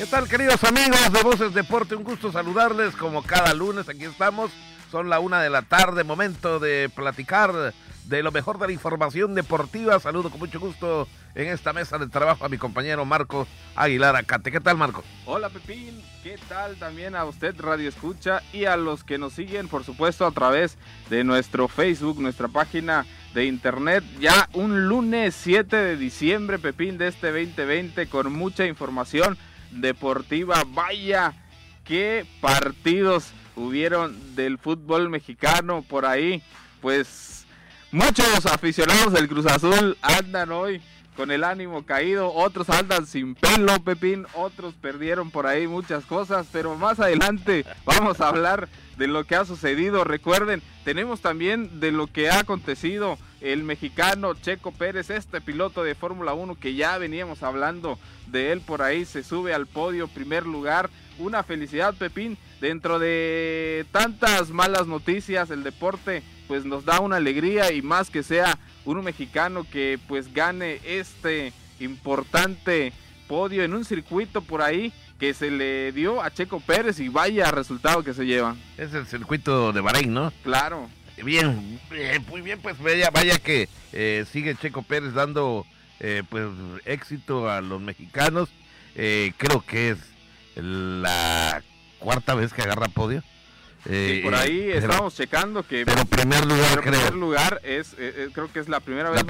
¿Qué tal, queridos amigos de Voces Deporte? Un gusto saludarles como cada lunes. Aquí estamos. Son la una de la tarde, momento de platicar de lo mejor de la información deportiva. Saludo con mucho gusto en esta mesa de trabajo a mi compañero Marcos Aguilar Acate. ¿Qué tal, Marcos? Hola, Pepín. ¿Qué tal también a usted, Radio Escucha, y a los que nos siguen, por supuesto, a través de nuestro Facebook, nuestra página de internet. Ya un lunes 7 de diciembre, Pepín, de este 2020, con mucha información deportiva. Vaya, qué partidos hubieron del fútbol mexicano por ahí. Pues muchos aficionados del Cruz Azul andan hoy con el ánimo caído, otros andan sin pelo, Pepín, otros perdieron por ahí muchas cosas, pero más adelante vamos a hablar de lo que ha sucedido. Recuerden, tenemos también de lo que ha acontecido el mexicano Checo Pérez, este piloto de Fórmula 1 que ya veníamos hablando de él por ahí, se sube al podio, primer lugar. Una felicidad, Pepín. Dentro de tantas malas noticias, el deporte pues nos da una alegría y más que sea un mexicano que pues gane este importante podio en un circuito por ahí que se le dio a Checo Pérez y vaya resultado que se lleva. Es el circuito de Bahrein, ¿no? Claro. Bien, muy bien, pues vaya, vaya que eh, sigue Checo Pérez dando eh, pues éxito a los mexicanos. Eh, creo que es la cuarta vez que agarra podio. Eh, por ahí eh, estamos checando que pero primer lugar creo. primer lugar es eh, creo que es la primera vez,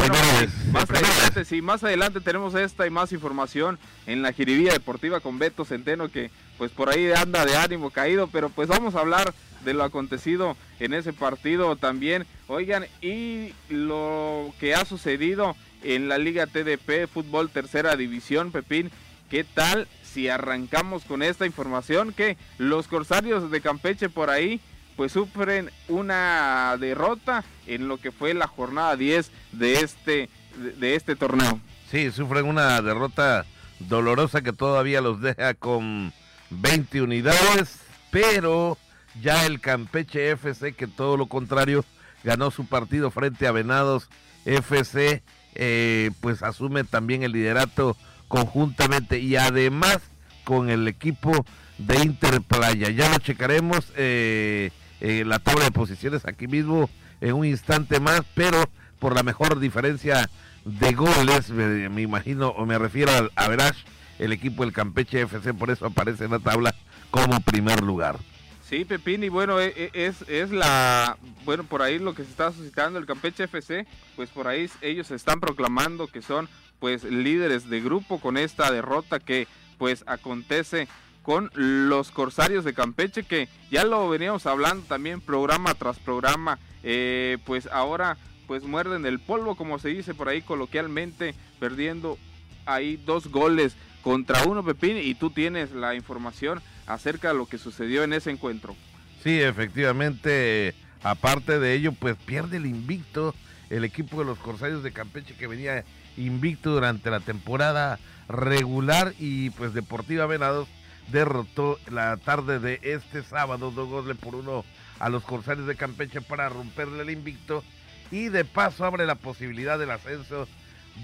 más adelante sí más adelante tenemos esta y más información en la jiribía deportiva con Beto Centeno que pues por ahí anda de ánimo caído pero pues vamos a hablar de lo acontecido en ese partido también. Oigan y lo que ha sucedido en la Liga TDP Fútbol Tercera División Pepín qué tal si arrancamos con esta información que los corsarios de Campeche por ahí pues sufren una derrota en lo que fue la jornada 10 de este de este torneo. Sí, sufren una derrota dolorosa que todavía los deja con 20 unidades, pero ya el Campeche FC, que todo lo contrario, ganó su partido frente a Venados FC, eh, pues asume también el liderato conjuntamente y además con el equipo de Interplaya. Ya lo checaremos eh, la tabla de posiciones aquí mismo en un instante más, pero por la mejor diferencia de goles, me, imagino, o me refiero a, a el equipo del Campeche FC, por eso aparece en la tabla como primer lugar. Sí, Pepín, y bueno, e, e, es, es la, bueno, por ahí lo que se está suscitando el Campeche FC, pues por ahí ellos están proclamando que son pues líderes de grupo con esta derrota que pues acontece con los Corsarios de Campeche que ya lo veníamos hablando también programa tras programa eh, pues ahora pues muerden el polvo como se dice por ahí coloquialmente perdiendo ahí dos goles contra uno Pepín y tú tienes la información acerca de lo que sucedió en ese encuentro. Sí, efectivamente, aparte de ello, pues pierde el invicto el equipo de los Corsarios de Campeche que venía invicto durante la temporada regular y pues Deportiva Venados derrotó la tarde de este sábado dos goles por uno a los Corsarios de Campeche para romperle el invicto y de paso abre la posibilidad del ascenso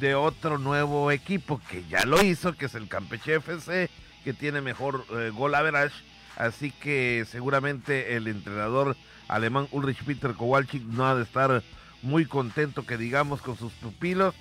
de otro nuevo equipo que ya lo hizo, que es el Campeche FC, que tiene mejor eh, gol average, así que seguramente el entrenador alemán Ulrich Peter Kowalczyk no ha de estar muy contento que digamos con sus pupilos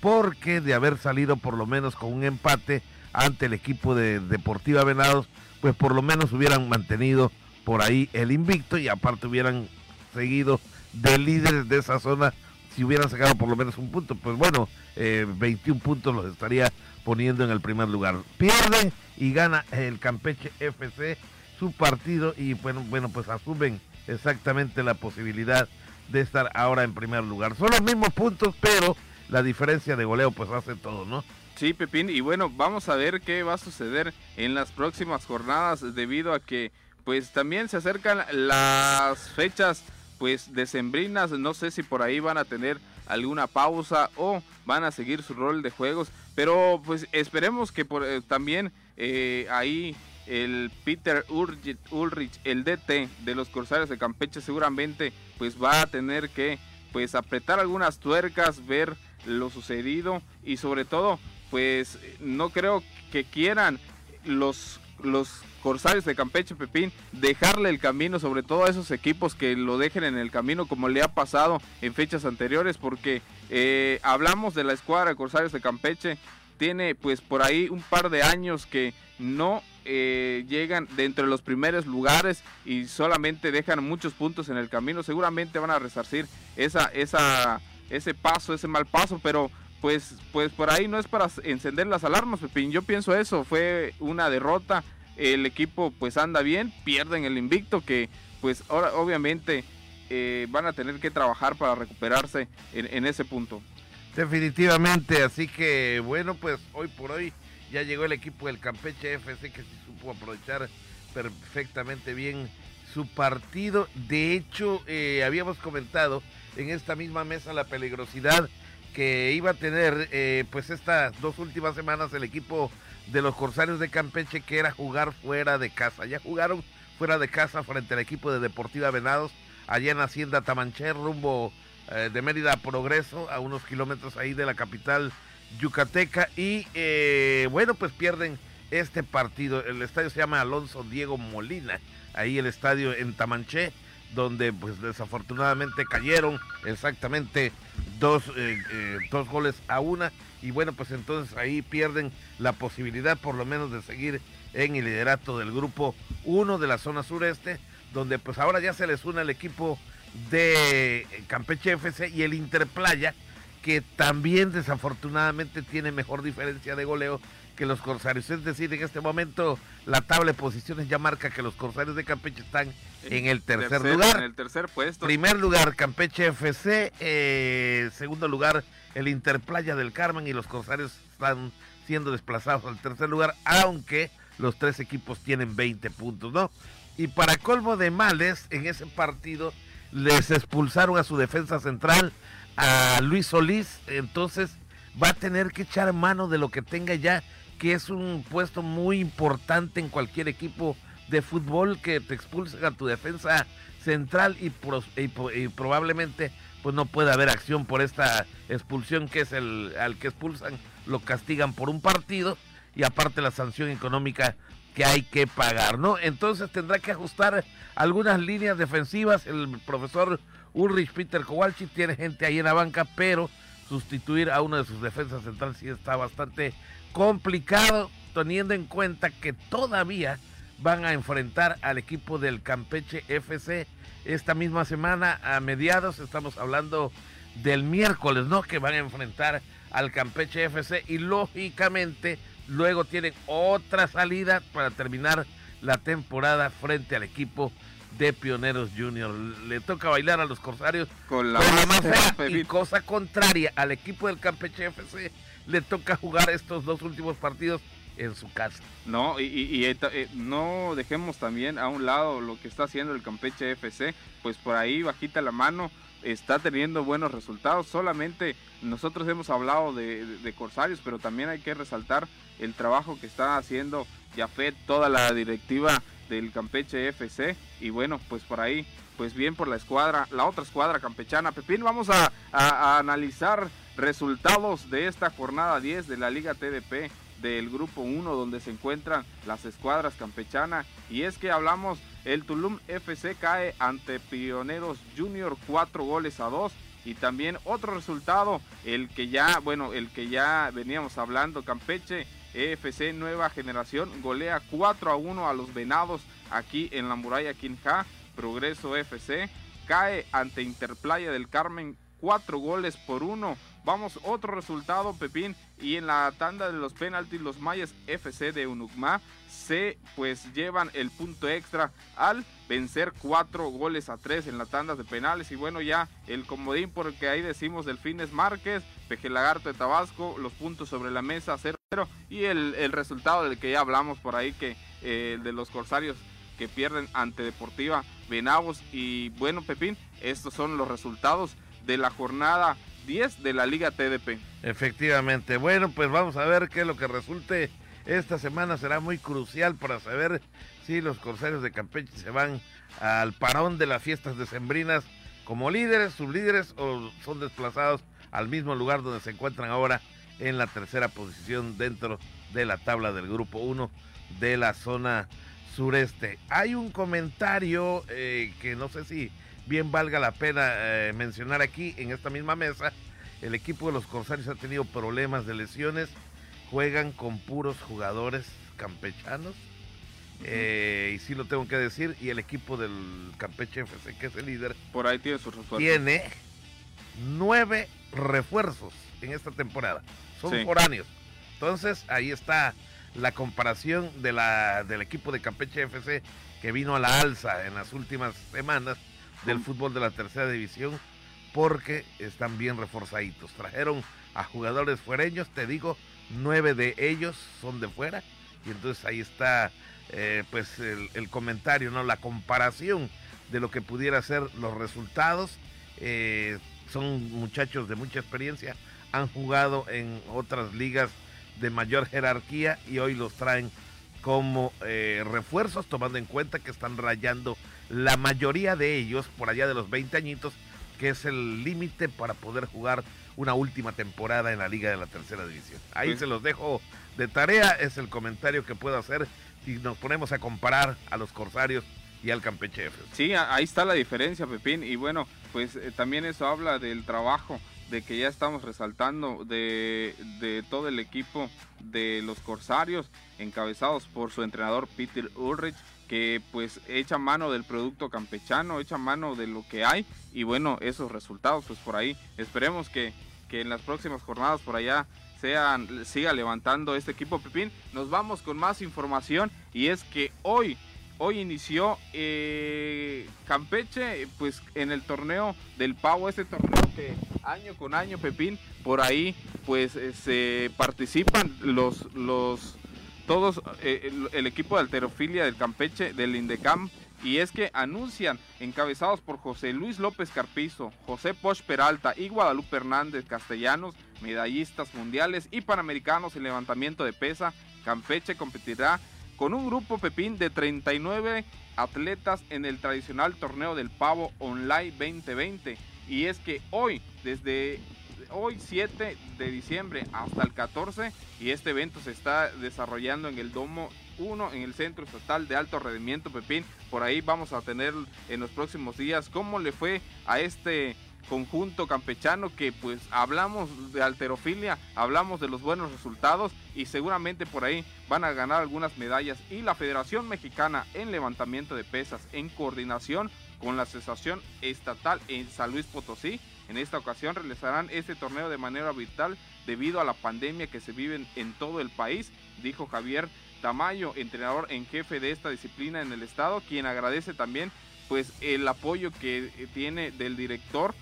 porque de haber salido por lo menos con un empate ante el equipo de Deportiva Venados, pues por lo menos hubieran mantenido por ahí el invicto y aparte hubieran seguido de líderes de esa zona si hubieran sacado por lo menos un punto. Pues bueno, 21 eh, puntos los estaría poniendo en el primer lugar. Pierde y gana el Campeche FC su partido y bueno, bueno pues asumen exactamente la posibilidad de estar ahora en primer lugar. Son los mismos puntos, pero la diferencia de goleo pues hace todo, ¿no? Sí, Pepín, y bueno, vamos a ver qué va a suceder en las próximas jornadas debido a que pues también se acercan las fechas pues decembrinas, no sé si por ahí van a tener alguna pausa o van a seguir su rol de juegos, pero pues esperemos que por, eh, también eh, ahí el Peter Ulrich, el DT de los Corsarios de Campeche seguramente pues va a tener que pues apretar algunas tuercas, ver lo sucedido y sobre todo pues no creo que quieran los, los Corsarios de Campeche, Pepín, dejarle el camino, sobre todo a esos equipos que lo dejen en el camino, como le ha pasado en fechas anteriores, porque eh, hablamos de la escuadra de Corsarios de Campeche, tiene pues por ahí un par de años que no eh, llegan de los primeros lugares y solamente dejan muchos puntos en el camino. Seguramente van a resarcir esa, esa, ese paso, ese mal paso, pero pues, pues por ahí no es para encender las alarmas, Pepín. Yo pienso eso, fue una derrota. El equipo pues anda bien, pierden el invicto que pues ahora obviamente eh, van a tener que trabajar para recuperarse en ese punto. Definitivamente, así que bueno, pues hoy por hoy ya llegó el equipo del Campeche FC que se supo aprovechar perfectamente bien su partido. De hecho, eh, habíamos comentado en esta misma mesa la peligrosidad que iba a tener eh, pues estas dos últimas semanas el equipo de los Corsarios de Campeche que era jugar fuera de casa. Ya jugaron fuera de casa frente al equipo de Deportiva Venados allá en Hacienda Tamanché rumbo eh, de Mérida Progreso, a unos kilómetros ahí de la capital yucateca. Y eh, bueno, pues pierden este partido. El estadio se llama Alonso Diego Molina, ahí el estadio en Tamanché, donde pues desafortunadamente cayeron exactamente dos, eh, dos goles a una. Y bueno, pues entonces ahí pierden la posibilidad por lo menos de seguir en el liderato del grupo 1 de la zona sureste, donde pues ahora ya se les une el equipo de Campeche FC y el Interplaya, que también desafortunadamente tiene mejor diferencia de goleo que los Corsarios. Es decir, en este momento la tabla de posiciones ya marca que los Corsarios de Campeche están en, el tercer, lugar. En el tercer puesto. Primer lugar Campeche FC, eh, segundo lugar el Interplaya del Carmen y los Corsarios están siendo desplazados al tercer lugar, aunque los tres equipos tienen 20 puntos, ¿no? Y para colmo de males, en ese partido les expulsaron a su defensa central, a Luis Solís, entonces va a tener que echar mano de lo que tenga ya, que es un puesto muy importante en cualquier equipo de fútbol que te expulsen a tu defensa central y, probablemente pues no puede haber acción por esta expulsión que es el al que expulsan lo castigan por un partido y aparte la sanción económica que hay que pagar, ¿no? Entonces tendrá que ajustar algunas líneas defensivas. El profesor Ulrich Peter Kowalczyk tiene gente ahí en la banca, pero sustituir a uno de sus defensas centrales sí está bastante complicado, teniendo en cuenta que todavía van a enfrentar al equipo del Campeche FC esta misma semana a mediados, estamos hablando del miércoles, ¿no? Que van a enfrentar al Campeche FC y lógicamente Luego tienen otra salida para terminar la temporada frente al equipo de Pioneros Junior. Le toca bailar a los Corsarios con la, más fea y cosa contraria al equipo del Campeche FC le toca jugar estos dos últimos partidos en su casa. No, y, eh, no dejemos también a un lado lo que está haciendo el Campeche FC, pues por ahí bajita la mano está teniendo buenos resultados. Solamente nosotros hemos hablado de, Corsarios, pero también hay que resaltar el trabajo que está haciendo Jafet, toda la directiva del Campeche FC. Y bueno, pues por ahí, pues bien por la escuadra, la otra escuadra campechana. Pepín, vamos a, a analizar resultados de esta jornada 10 de la Liga TDP del grupo 1 donde se encuentran las escuadras campechanas y es que hablamos el Tulum FC cae ante Pioneros Junior 4 goles a 2 y también otro resultado, el que ya, bueno, el que ya veníamos hablando, Campeche FC Nueva Generación golea 4 a 1 a los Venados aquí en la muralla Quinja, Progreso FC cae ante Interplaya del Carmen 4 goles por 1 Vamos, otro resultado, Pepín. Y en la tanda de los penaltis, los Mayas FC de Unucma se pues llevan el punto extra al vencer cuatro goles a tres en la tanda de penales. Y bueno, ya el comodín, porque ahí decimos Delfines Márquez, Peje Lagarto de Tabasco, los puntos sobre la mesa 0-0. Y el, resultado del que ya hablamos por ahí, que eh, el de los Corsarios que pierden ante Deportiva Venavos. Y bueno, Pepín, estos son los resultados de la jornada 10 de la Liga TDP. Efectivamente. Bueno, pues vamos a ver qué es lo que resulte. Esta semana será muy crucial para saber si los Corsarios de Campeche se van al parón de las fiestas decembrinas como líderes, sublíderes o son desplazados al mismo lugar donde se encuentran ahora en la tercera posición dentro de la tabla del grupo 1 de la zona sureste. Hay un comentario eh, que no sé si bien valga la pena eh, mencionar aquí en esta misma mesa. El equipo de los Corsarios ha tenido problemas de lesiones. Juegan con puros jugadores campechanos. Eh, y sí lo tengo que decir. Y el equipo del Campeche FC, que es el líder, por ahí tiene sus refuerzos. Tiene nueve refuerzos en esta temporada. Son foráneos. Entonces, ahí está la comparación de la, del equipo de Campeche FC que vino a la alza en las últimas semanas del fútbol de la tercera división porque están bien reforzaditos. Trajeron a jugadores fuereños, te digo, nueve de ellos son de fuera y entonces ahí está eh, pues el, comentario, ¿no? La comparación de lo que pudiera ser los resultados. Eh, son muchachos de mucha experiencia, han jugado en otras ligas de mayor jerarquía y hoy los traen como eh, refuerzos, tomando en cuenta que están rayando la mayoría de ellos por allá de los 20 añitos, que es el límite para poder jugar una última temporada en la liga de la tercera división. Ahí se los dejo de tarea, es el comentario que puedo hacer si nos ponemos a comparar a los Corsarios y al Campeche Sí, ahí está la diferencia, Pepín, y bueno, pues eh, también eso habla del trabajo de que ya estamos resaltando de, de, todo el equipo de los Corsarios, encabezados por su entrenador Peter Ulrich, que pues echa mano del producto campechano, echa mano de lo que hay y bueno, esos resultados pues por ahí esperemos que, que en las próximas jornadas por allá sean, siga levantando este equipo Pepín. Nos vamos con más información y es que hoy hoy inició eh, Campeche, pues en el torneo del Pavo, ese torneo que año con año, Pepín, por ahí pues eh, se participan los, los, todos, eh, el, equipo de alterofilia del Campeche, del Indecam, y es que anuncian, encabezados por José Luis López Carpizo, José Poch Peralta y Guadalupe Hernández Castellanos, medallistas mundiales y panamericanos en levantamiento de pesa, Campeche competirá con un grupo Pepín de 39 atletas en el tradicional torneo del Pavo Online 2020. Y es que hoy, desde hoy 7 de diciembre hasta el 14, y este evento se está desarrollando en el Domo 1, en el Centro Estatal de Alto Rendimiento Pepín. Por ahí vamos a tener en los próximos días cómo le fue a este conjunto campechano que pues hablamos de alterofilia, hablamos de los buenos resultados y seguramente por ahí van a ganar algunas medallas y la Federación Mexicana en levantamiento de pesas en coordinación con la Asociación Estatal en San Luis Potosí. En esta ocasión realizarán este torneo de manera virtual debido a la pandemia que se vive en todo el país, dijo Javier Tamayo, entrenador en jefe de esta disciplina en el estado, quien agradece también pues el apoyo que tiene del director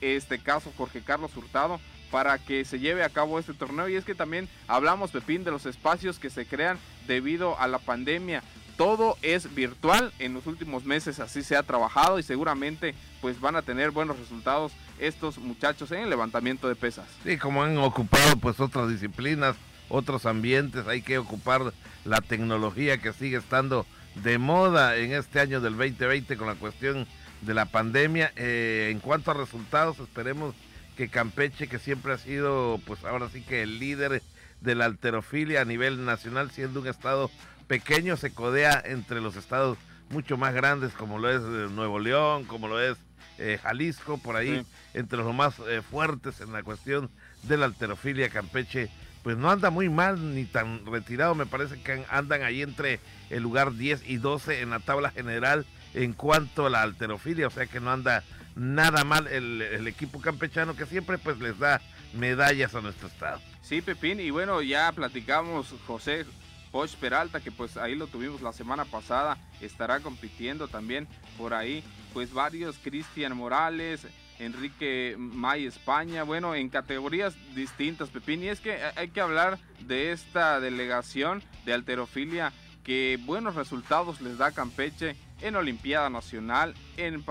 este caso Jorge Carlos Hurtado para que se lleve a cabo este torneo. Y es que también hablamos Pepín de los espacios que se crean debido a la pandemia. Todo es virtual en los últimos meses así se ha trabajado y seguramente pues van a tener buenos resultados estos muchachos en el levantamiento de pesas. Sí como han ocupado pues otras disciplinas otros ambientes hay que ocupar la tecnología que sigue estando de moda en este año del 2020 con la cuestión de la pandemia. Eh, en cuanto a resultados, esperemos que Campeche, que siempre ha sido, pues ahora sí que el líder de la alterofilia a nivel nacional, siendo un estado pequeño, se codea entre los estados mucho más grandes, como lo es eh, Nuevo León, como lo es eh, Jalisco, por ahí, entre los más fuertes en la cuestión de la alterofilia, Campeche pues no anda muy mal ni tan retirado, me parece que andan ahí entre el lugar 10 y 12 en la tabla general en cuanto a la alterofilia, o sea que no anda nada mal el, equipo campechano que siempre pues les da medallas a nuestro estado. Sí, Pepín, y bueno, ya platicamos José Poch Peralta, que pues ahí lo tuvimos la semana pasada, estará compitiendo también por ahí, pues varios, Cristian Morales, Enrique May España, bueno, en categorías distintas, Pepín, y es que hay que hablar de esta delegación de alterofilia que buenos resultados les da Campeche en Olimpiada Nacional, en,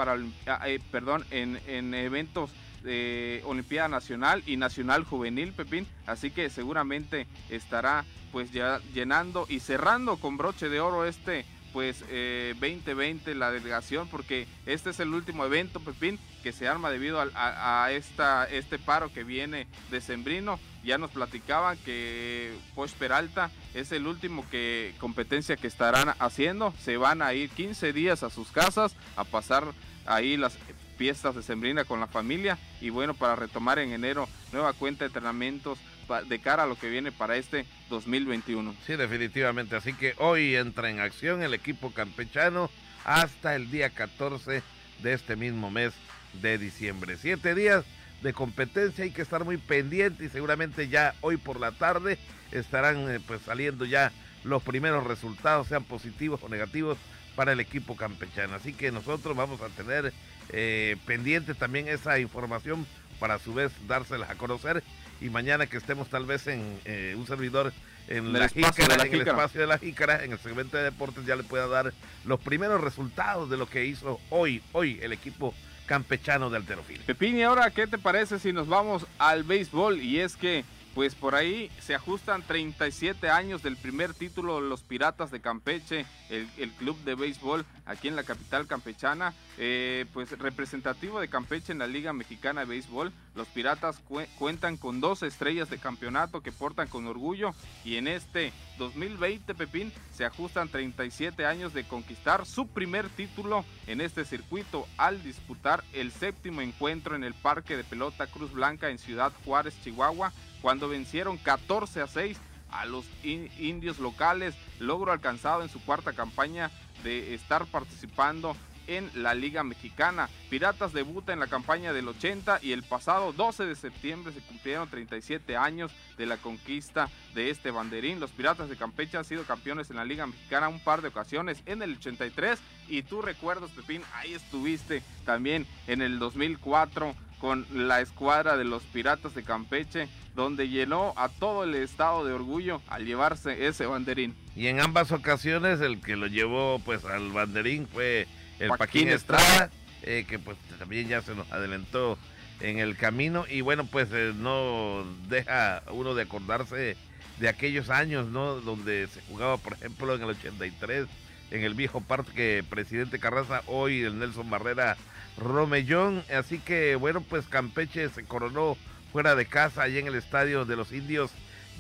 ah, eh, perdón, en, en eventos de Olimpiada Nacional y Nacional Juvenil, Pepín. Así que seguramente estará pues ya llenando y cerrando con broche de oro este pues 2020 eh, la delegación porque este es el último evento Pepín que se arma debido a, esta, este paro que viene de Sembrino ya nos platicaban que Poch Peralta es el último que competencia que estarán haciendo. Se van a ir 15 días a sus casas a pasar ahí las fiestas de Sembrina con la familia y bueno, para retomar en enero nueva cuenta de entrenamientos de cara a lo que viene para este 2021. Sí, definitivamente. Así que hoy entra en acción el equipo campechano hasta el día 14 de este mismo mes de diciembre. Siete días de competencia, hay que estar muy pendiente y seguramente ya hoy por la tarde estarán eh, pues saliendo ya los primeros resultados, sean positivos o negativos para el equipo campechano. Así que nosotros vamos a tener eh, pendiente también esa información para a su vez dárselas a conocer y mañana que estemos tal vez en eh, un servidor en, la jícara, en el espacio de la jícara, en el segmento de deportes ya le pueda dar los primeros resultados de lo que hizo hoy, hoy el equipo campechano de Alterofil. Pepín, y ahora, ¿qué te parece si nos vamos al béisbol? Y es que pues por ahí se ajustan 37 años del primer título de los Piratas de Campeche, el, club de béisbol aquí en la capital campechana, eh, pues representativo de Campeche en la Liga Mexicana de Béisbol. Los Piratas cuentan con dos estrellas de campeonato que portan con orgullo y en este 2020, Pepín, se ajustan 37 años de conquistar su primer título en este circuito al disputar el séptimo encuentro en el Parque de Pelota Cruz Blanca en Ciudad Juárez, Chihuahua cuando vencieron 14 a 6 a los indios locales, logro alcanzado en su cuarta campaña de estar participando en la Liga Mexicana. Piratas debuta en la campaña del 80 y el pasado 12 de septiembre se cumplieron 37 años de la conquista de este banderín. Los Piratas de Campeche han sido campeones en la Liga Mexicana un par de ocasiones en el 83 y tú recuerdas, Pepín, ahí estuviste también en el 2004 con la escuadra de los Piratas de Campeche, donde llenó a todo el estado de orgullo al llevarse ese banderín. Y en ambas ocasiones el que lo llevó pues al banderín fue el Paquín, Estrada, eh, que pues también ya se nos adelantó en el camino y bueno pues eh, no deja uno de acordarse de aquellos años, ¿no? Donde se jugaba por ejemplo en el 83 en el viejo parque Presidente Carranza, hoy el Nelson Barrera Romellón. Así que bueno, pues Campeche se coronó fuera de casa allí en el estadio de los indios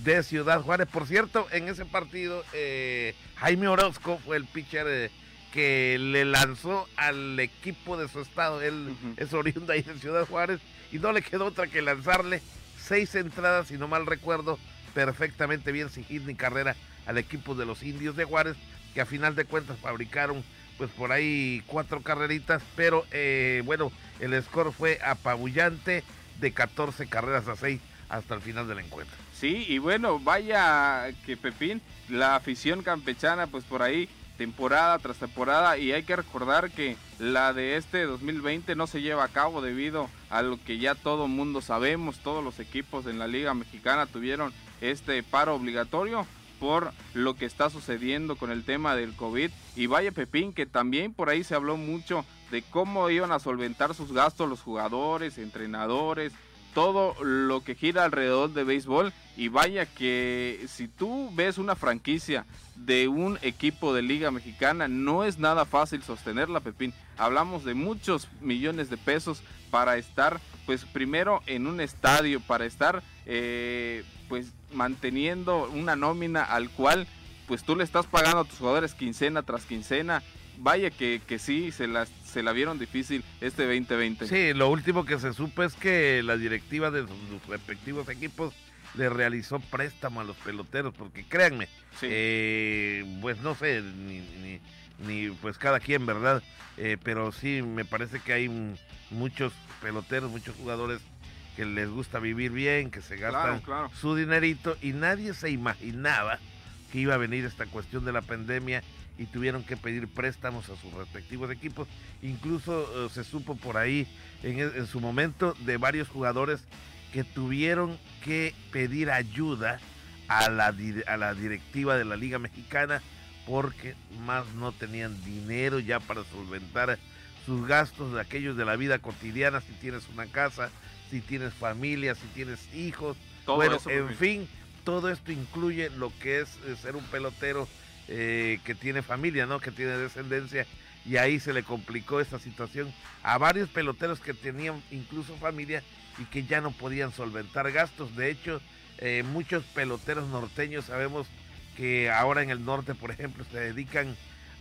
de Ciudad Juárez. Por cierto, en ese partido eh, Jaime Orozco fue el pitcher eh, que le lanzó al equipo de su estado. Él es oriundo ahí de Ciudad Juárez y no le quedó otra que lanzarle seis entradas, si no mal recuerdo, perfectamente bien sin hit ni carrera al equipo de los indios de Juárez, que a final de cuentas fabricaron pues por ahí cuatro carreritas, pero eh, bueno, el score fue apabullante de 14 carreras a 6 hasta el final del encuentro. Sí, y bueno, vaya que Pepín, la afición campechana, pues por ahí, temporada tras temporada, y hay que recordar que la de este 2020 no se lleva a cabo debido a lo que ya todo mundo sabemos, todos los equipos en la Liga Mexicana tuvieron este paro obligatorio por lo que está sucediendo con el tema del COVID. Y vaya Pepín, que también por ahí se habló mucho de cómo iban a solventar sus gastos los jugadores, entrenadores, todo lo que gira alrededor de béisbol. Y vaya que si tú ves una franquicia de un equipo de Liga Mexicana, no es nada fácil sostenerla, Pepín. Hablamos de muchos millones de pesos para estar, pues primero en un estadio, para estar, eh, pues manteniendo una nómina al cual pues tú le estás pagando a tus jugadores quincena tras quincena. Vaya que, que sí, se la, se la vieron difícil este 2020. Sí, lo último que se supo es que la directiva de sus respectivos equipos le realizó préstamo a los peloteros, porque créanme, eh, pues no sé, ni, ni, pues cada quien, ¿verdad? Eh, pero sí, me parece que hay muchos peloteros, muchos jugadores que les gusta vivir bien, que se gastan su dinerito y nadie se imaginaba que iba a venir esta cuestión de la pandemia y tuvieron que pedir préstamos a sus respectivos equipos. Incluso eh, se supo por ahí en, en, su momento de varios jugadores que tuvieron que pedir ayuda a la, a la directiva de la Liga Mexicana porque más no tenían dinero ya para solventar sus gastos de aquellos de la vida cotidiana, si tienes una casa, si tienes familia, si tienes hijos. bueno, en fin, todo esto incluye lo que es, eh, ser un pelotero eh, que tiene familia, ¿no? Que tiene descendencia. Y ahí se le complicó esta situación a varios peloteros que tenían incluso familia y que ya no podían solventar gastos. De hecho, eh, muchos peloteros norteños sabemos que ahora en el norte, por ejemplo, se dedican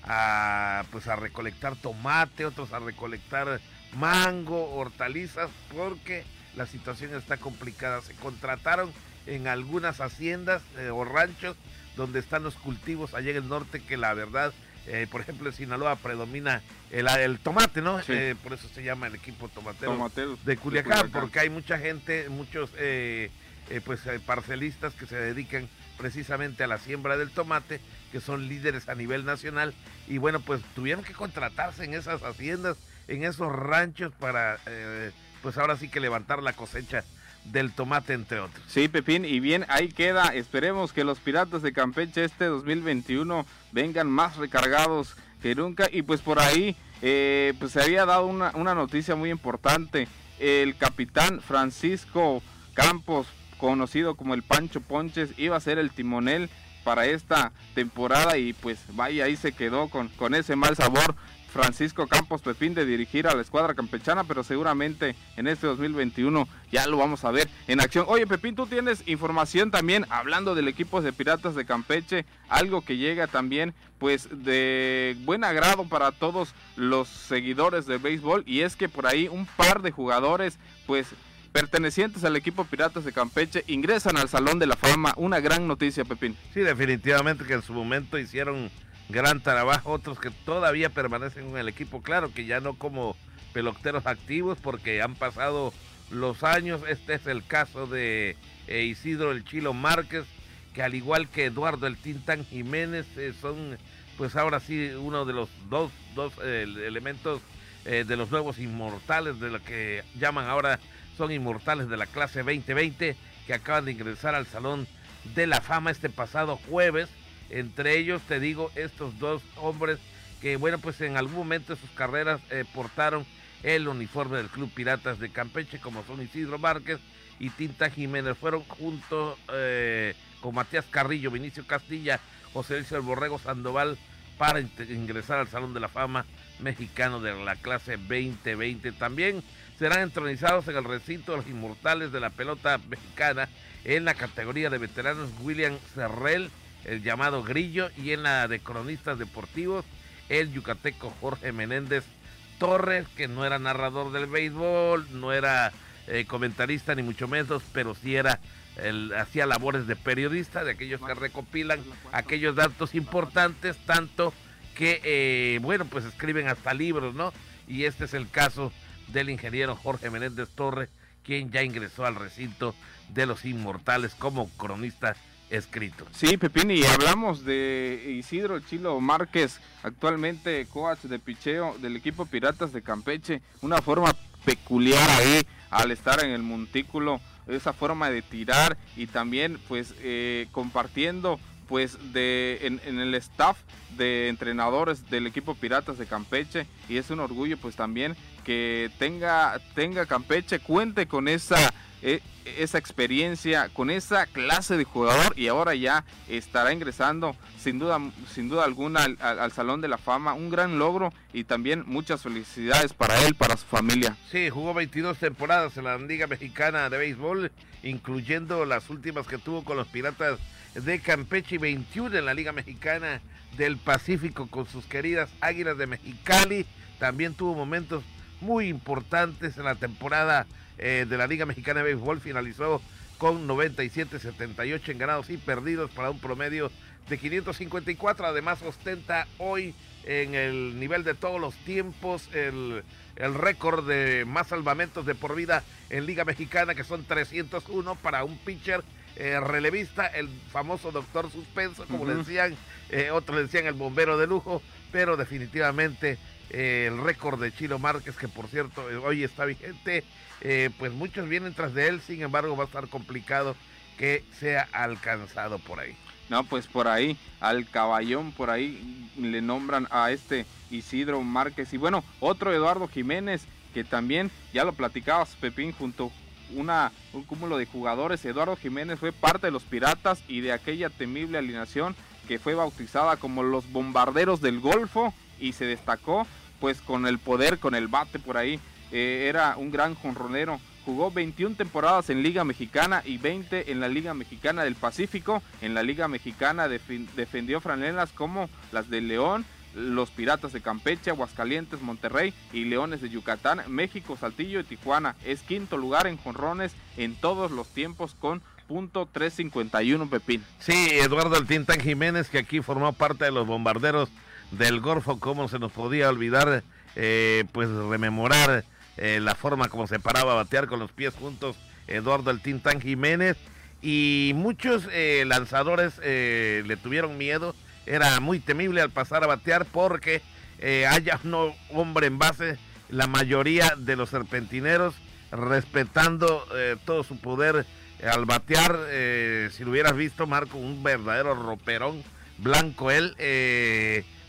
a pues a recolectar tomate, otros a recolectar mango, hortalizas, porque la situación está complicada. Se contrataron en algunas haciendas eh, o ranchos donde están los cultivos allá en el norte, que la verdad, eh, por ejemplo, en Sinaloa predomina el, el tomate, ¿no? Eh, por eso se llama el equipo tomatero de Culiacán, porque hay mucha gente, muchos pues parcelistas que se dedican precisamente a la siembra del tomate, que son líderes a nivel nacional, y bueno, pues tuvieron que contratarse en esas haciendas, en esos ranchos para, pues ahora sí que levantar la cosecha del tomate, entre otros. Sí, Pepín, y bien, ahí queda. Esperemos que los Piratas de Campeche este 2021 vengan más recargados que nunca. Y pues por ahí, eh, pues se había dado una, una noticia muy importante. El capitán Francisco Campos conocido como el Pancho Ponches, iba a ser el timonel para esta temporada y pues vaya ahí se quedó con, con ese mal sabor Francisco Campos Pepín de dirigir a la escuadra campechana, pero seguramente en este 2021 ya lo vamos a ver en acción. Oye Pepín, tú tienes información también hablando del equipo de Piratas de Campeche, algo que llega también pues de buen agrado para todos los seguidores de béisbol y es que por ahí un par de jugadores pues pertenecientes al equipo Piratas de Campeche ingresan al Salón de la Fama. Una gran noticia, Pepín. Sí, definitivamente que en su momento hicieron gran trabajo, otros que todavía permanecen en el equipo, claro que ya no como peloteros activos porque han pasado los años. Este es el caso de eh, Isidro el Chilo Márquez, que al igual que Eduardo el Tintán Jiménez, eh, son pues ahora sí uno de los dos, dos eh, elementos de los nuevos inmortales, de lo que llaman ahora son inmortales de la clase 2020 que acaban de ingresar al Salón de la Fama este pasado jueves. Entre ellos, te digo, estos dos hombres que, bueno, pues en algún momento de sus carreras eh, portaron el uniforme del Club Piratas de Campeche, como son Isidro Márquez y Tinta Jiménez. Fueron junto eh, con Matías Carrillo, Vinicio Castilla, José Luis El Borrego Sandoval para ingresar al Salón de la Fama mexicano de la clase 2020. También serán entronizados en el recinto de los inmortales de la pelota mexicana en la categoría de veteranos William Cerrell, el llamado Grillo, y en la de cronistas deportivos el yucateco Jorge Menéndez Torres, que no era narrador del béisbol, no era eh, comentarista ni mucho menos, pero sí era hacía labores de periodista, de aquellos que recopilan aquellos datos importantes, tanto que, eh, bueno, pues escriben hasta libros, ¿no? Y este es el caso del ingeniero Jorge Menéndez Torres, quien ya ingresó al recinto de los inmortales como cronista escrito. Sí, Pepín, y hablamos de Isidro Chilo Márquez, actualmente coach de picheo del equipo Piratas de Campeche, una forma peculiar ahí al estar en el montículo, esa forma de tirar y también pues eh, compartiendo pues de en, el staff de entrenadores del equipo Piratas de Campeche y es un orgullo pues también que tenga tenga Campeche cuente con esa e, esa experiencia con esa clase de jugador y ahora ya estará ingresando sin duda sin duda alguna al, al, salón de la fama un gran logro y también muchas felicidades para él para su familia sí jugó 22 temporadas en la liga mexicana de béisbol incluyendo las últimas que tuvo con los piratas de Campeche y 21 en la Liga Mexicana del Pacífico con sus queridas Águilas de Mexicali. También tuvo momentos muy importantes en la temporada eh, de la Liga Mexicana de Béisbol. Finalizó con 97-78 en ganados y perdidos para un promedio de 554. Además ostenta hoy en el nivel de todos los tiempos el, el récord de más salvamentos de por vida en Liga Mexicana que son 301 para un pitcher eh, relevista, el famoso doctor suspenso, como le decían, eh, otros le decían el bombero de lujo, pero definitivamente eh, el récord de Chilo Márquez, que por cierto hoy está vigente, pues muchos vienen tras de él, sin embargo va a estar complicado que sea alcanzado por ahí. No, pues por ahí, al caballón, por ahí le nombran a este Isidro Márquez. Y bueno, otro Eduardo Jiménez, que también ya lo platicabas, Pepín, junto una, un cúmulo de jugadores. Eduardo Jiménez fue parte de los Piratas y de aquella temible alineación que fue bautizada como los Bombarderos del Golfo y se destacó pues con el poder, con el bate por ahí. Eh, era un gran jonronero jugó 21 temporadas en Liga Mexicana y 20 en la Liga Mexicana del Pacífico. En la Liga Mexicana defendió franelas como las de León, los Piratas de Campeche, Aguascalientes, Monterrey y Leones de Yucatán, México, Saltillo y Tijuana. Es quinto lugar en jonrones en todos los tiempos con punto 351 Pepín. Sí, Eduardo El Tintán Jiménez, que aquí formó parte de los bombarderos del Golfo, cómo se nos podía olvidar, eh, pues rememorar eh, la forma como se paraba a batear con los pies juntos Eduardo El Tintán Jiménez. Y muchos eh, lanzadores le tuvieron miedo era muy temible al pasar a batear porque eh, haya un hombre en base, la mayoría de los serpentineros respetando eh, todo su poder al batear. Eh, si lo hubieras visto, Marco, un verdadero roperón blanco él,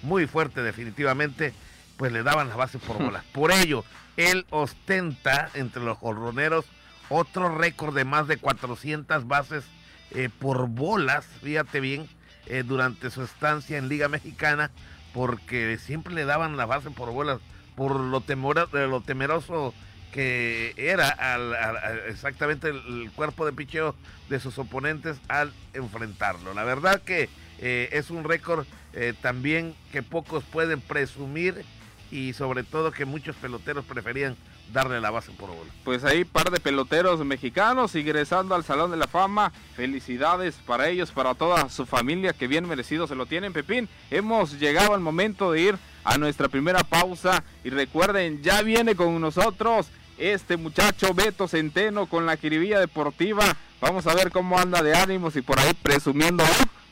muy fuerte definitivamente, pues le daban la base por bolas. Por ello, él ostenta entre los jorroneros otro récord de más de 400 bases por bolas, fíjate bien, eh, durante su estancia en Liga Mexicana porque siempre le daban la base por bolas por lo, lo temeroso que era exactamente el, cuerpo de picheo de sus oponentes al enfrentarlo. La verdad que eh, es un récord eh, también que pocos pueden presumir y sobre todo que muchos peloteros preferían darle la base por bola. Pues ahí par de peloteros mexicanos ingresando al Salón de la Fama. Felicidades para ellos, para toda su familia que bien merecido se lo tienen, Pepín. Hemos llegado al momento de ir a nuestra primera pausa y recuerden, ya viene con nosotros este muchacho Beto Centeno con la Quiribilla Deportiva. Vamos a ver cómo anda de ánimos y por ahí presumiendo,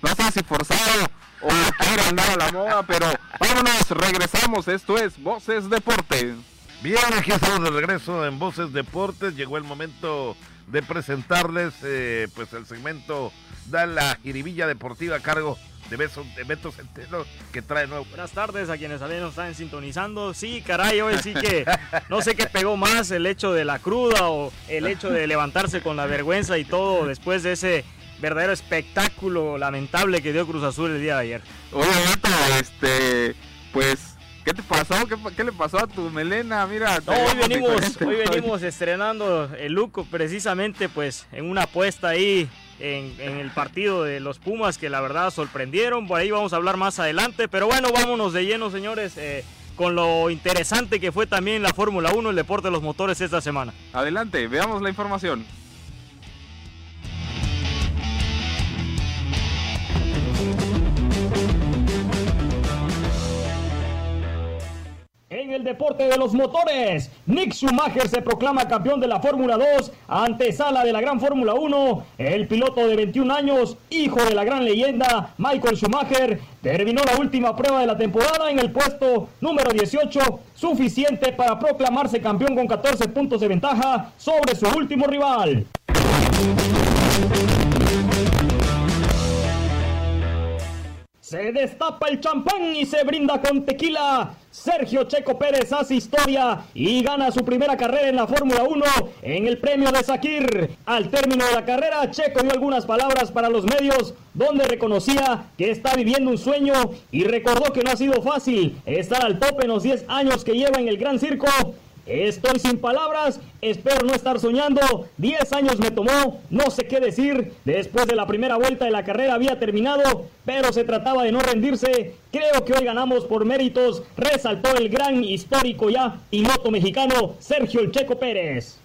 no sé si forzado o quiere andar a la moda, pero vámonos, regresamos. Esto es Voces Deportes. Bien, aquí estamos de regreso en Voces Deportes. Llegó el momento de presentarles eh, pues el segmento de la jiribilla deportiva a cargo de, Beso, de Beto Centeno que trae nuevo. Buenas tardes a quienes también nos están sintonizando. Sí, caray, hoy sí que no sé qué pegó más, el hecho de la cruda o el hecho de levantarse con la vergüenza y todo después de ese verdadero espectáculo lamentable que dio Cruz Azul el día de ayer. Oye, Beto, este, pues ¿Qué te pasó? ¿Qué, le pasó a tu melena? Mira, hoy venimos, hoy venimos estrenando el look precisamente pues en una apuesta ahí en, el partido de los Pumas que la verdad sorprendieron. Por ahí vamos a hablar más adelante. Pero bueno, vámonos de lleno, señores, eh, con lo interesante que fue también la Fórmula 1, el deporte de los motores esta semana. Adelante, veamos la información. Deporte de los motores, Nick Schumacher se proclama campeón de la Fórmula 2, antesala de la Gran Fórmula 1. El piloto de 21 años, hijo de la gran leyenda Michael Schumacher, terminó la última prueba de la temporada en el puesto número 18, suficiente para proclamarse campeón con 14 puntos de ventaja sobre su último rival. Se destapa el champán y se brinda con tequila. Sergio Checo Pérez hace historia y gana su primera carrera en la Fórmula 1 en el premio de Sakir. Al término de la carrera, Checo dio algunas palabras para los medios donde reconocía que está viviendo un sueño y recordó que no ha sido fácil estar al tope en los 10 años que lleva en el Gran Circo Estoy sin palabras, espero no estar soñando. 10 años me tomó, no sé qué decir. Después de la primera vuelta de la carrera había terminado, pero se trataba de no rendirse. Creo que hoy ganamos por méritos, resaltó el gran histórico ya piloto mexicano Sergio El Checo Pérez.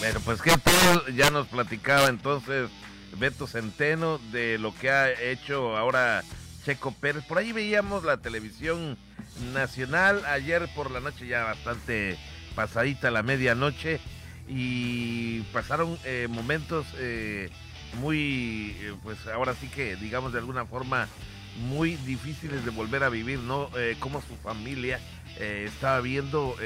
Bueno, pues qué tal, ya nos platicaba entonces Beto Centeno, de lo que ha hecho ahora Checo Pérez. Por ahí veíamos la televisión nacional ayer por la noche, ya bastante pasadita la medianoche, y pasaron eh, momentos eh, muy, eh, pues ahora sí que digamos de alguna forma muy difíciles de volver a vivir, ¿no? como su familia estaba viendo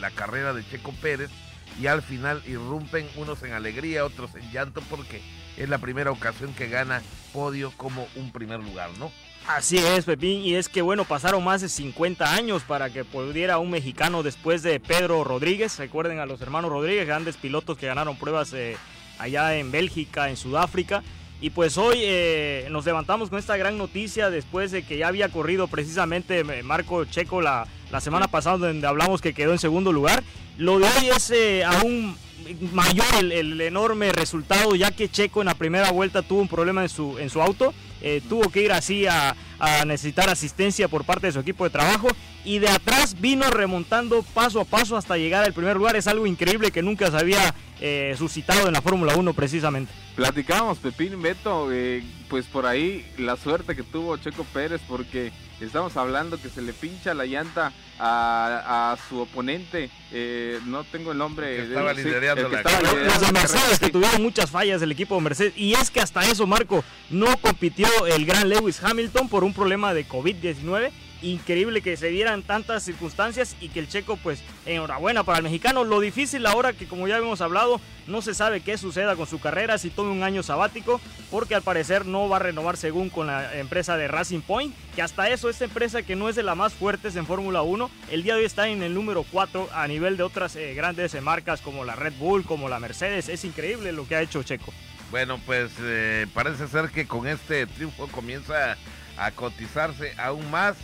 la carrera de Checo Pérez y al final irrumpen unos en alegría, otros en llanto porque es la primera ocasión que gana podio como un primer lugar, ¿no? Así es, Pepín, y es que bueno, pasaron más de 50 años para que pudiera un mexicano después de Pedro Rodríguez, recuerden a los hermanos Rodríguez, grandes pilotos que ganaron pruebas eh, allá en Bélgica, en Sudáfrica, Y pues hoy eh, nos levantamos con esta gran noticia después de que ya había corrido precisamente eh, Marco Checo la, la semana pasada, donde hablamos que quedó en segundo lugar. Lo de hoy es eh, aún mayor el, enorme resultado, ya que Checo en la primera vuelta tuvo un problema en su, en su auto. tuvo que ir así a, a, necesitar asistencia por parte de su equipo de trabajo y de atrás vino remontando paso a paso hasta llegar al primer lugar. Es algo increíble que nunca se había eh, suscitado en la Fórmula 1 precisamente. Platicábamos, Pepín Beto, eh, pues por ahí la suerte que tuvo Checo Pérez porque estamos hablando que se le pincha la llanta a, su oponente, eh, no tengo el nombre. Que estaba liderando la Los Mercedes que tuvieron muchas fallas del equipo de Mercedes y es que hasta eso Marco no compitió el gran Lewis Hamilton por un problema de COVID-19 increíble que se dieran tantas circunstancias y que el checo, pues, enhorabuena para el mexicano. Lo difícil ahora que, como ya hemos hablado, no se sabe qué suceda con su carrera, si tome un año sabático, porque al parecer no va a renovar según con la empresa de Racing Point, que hasta eso, esta empresa que no es de las más fuertes en Fórmula 1, el día de hoy está en el número 4 a nivel de otras eh, grandes eh, marcas como la Red Bull, como la Mercedes. Es increíble lo que ha hecho Checo. Bueno, pues eh, parece ser que con este triunfo comienza a cotizarse aún más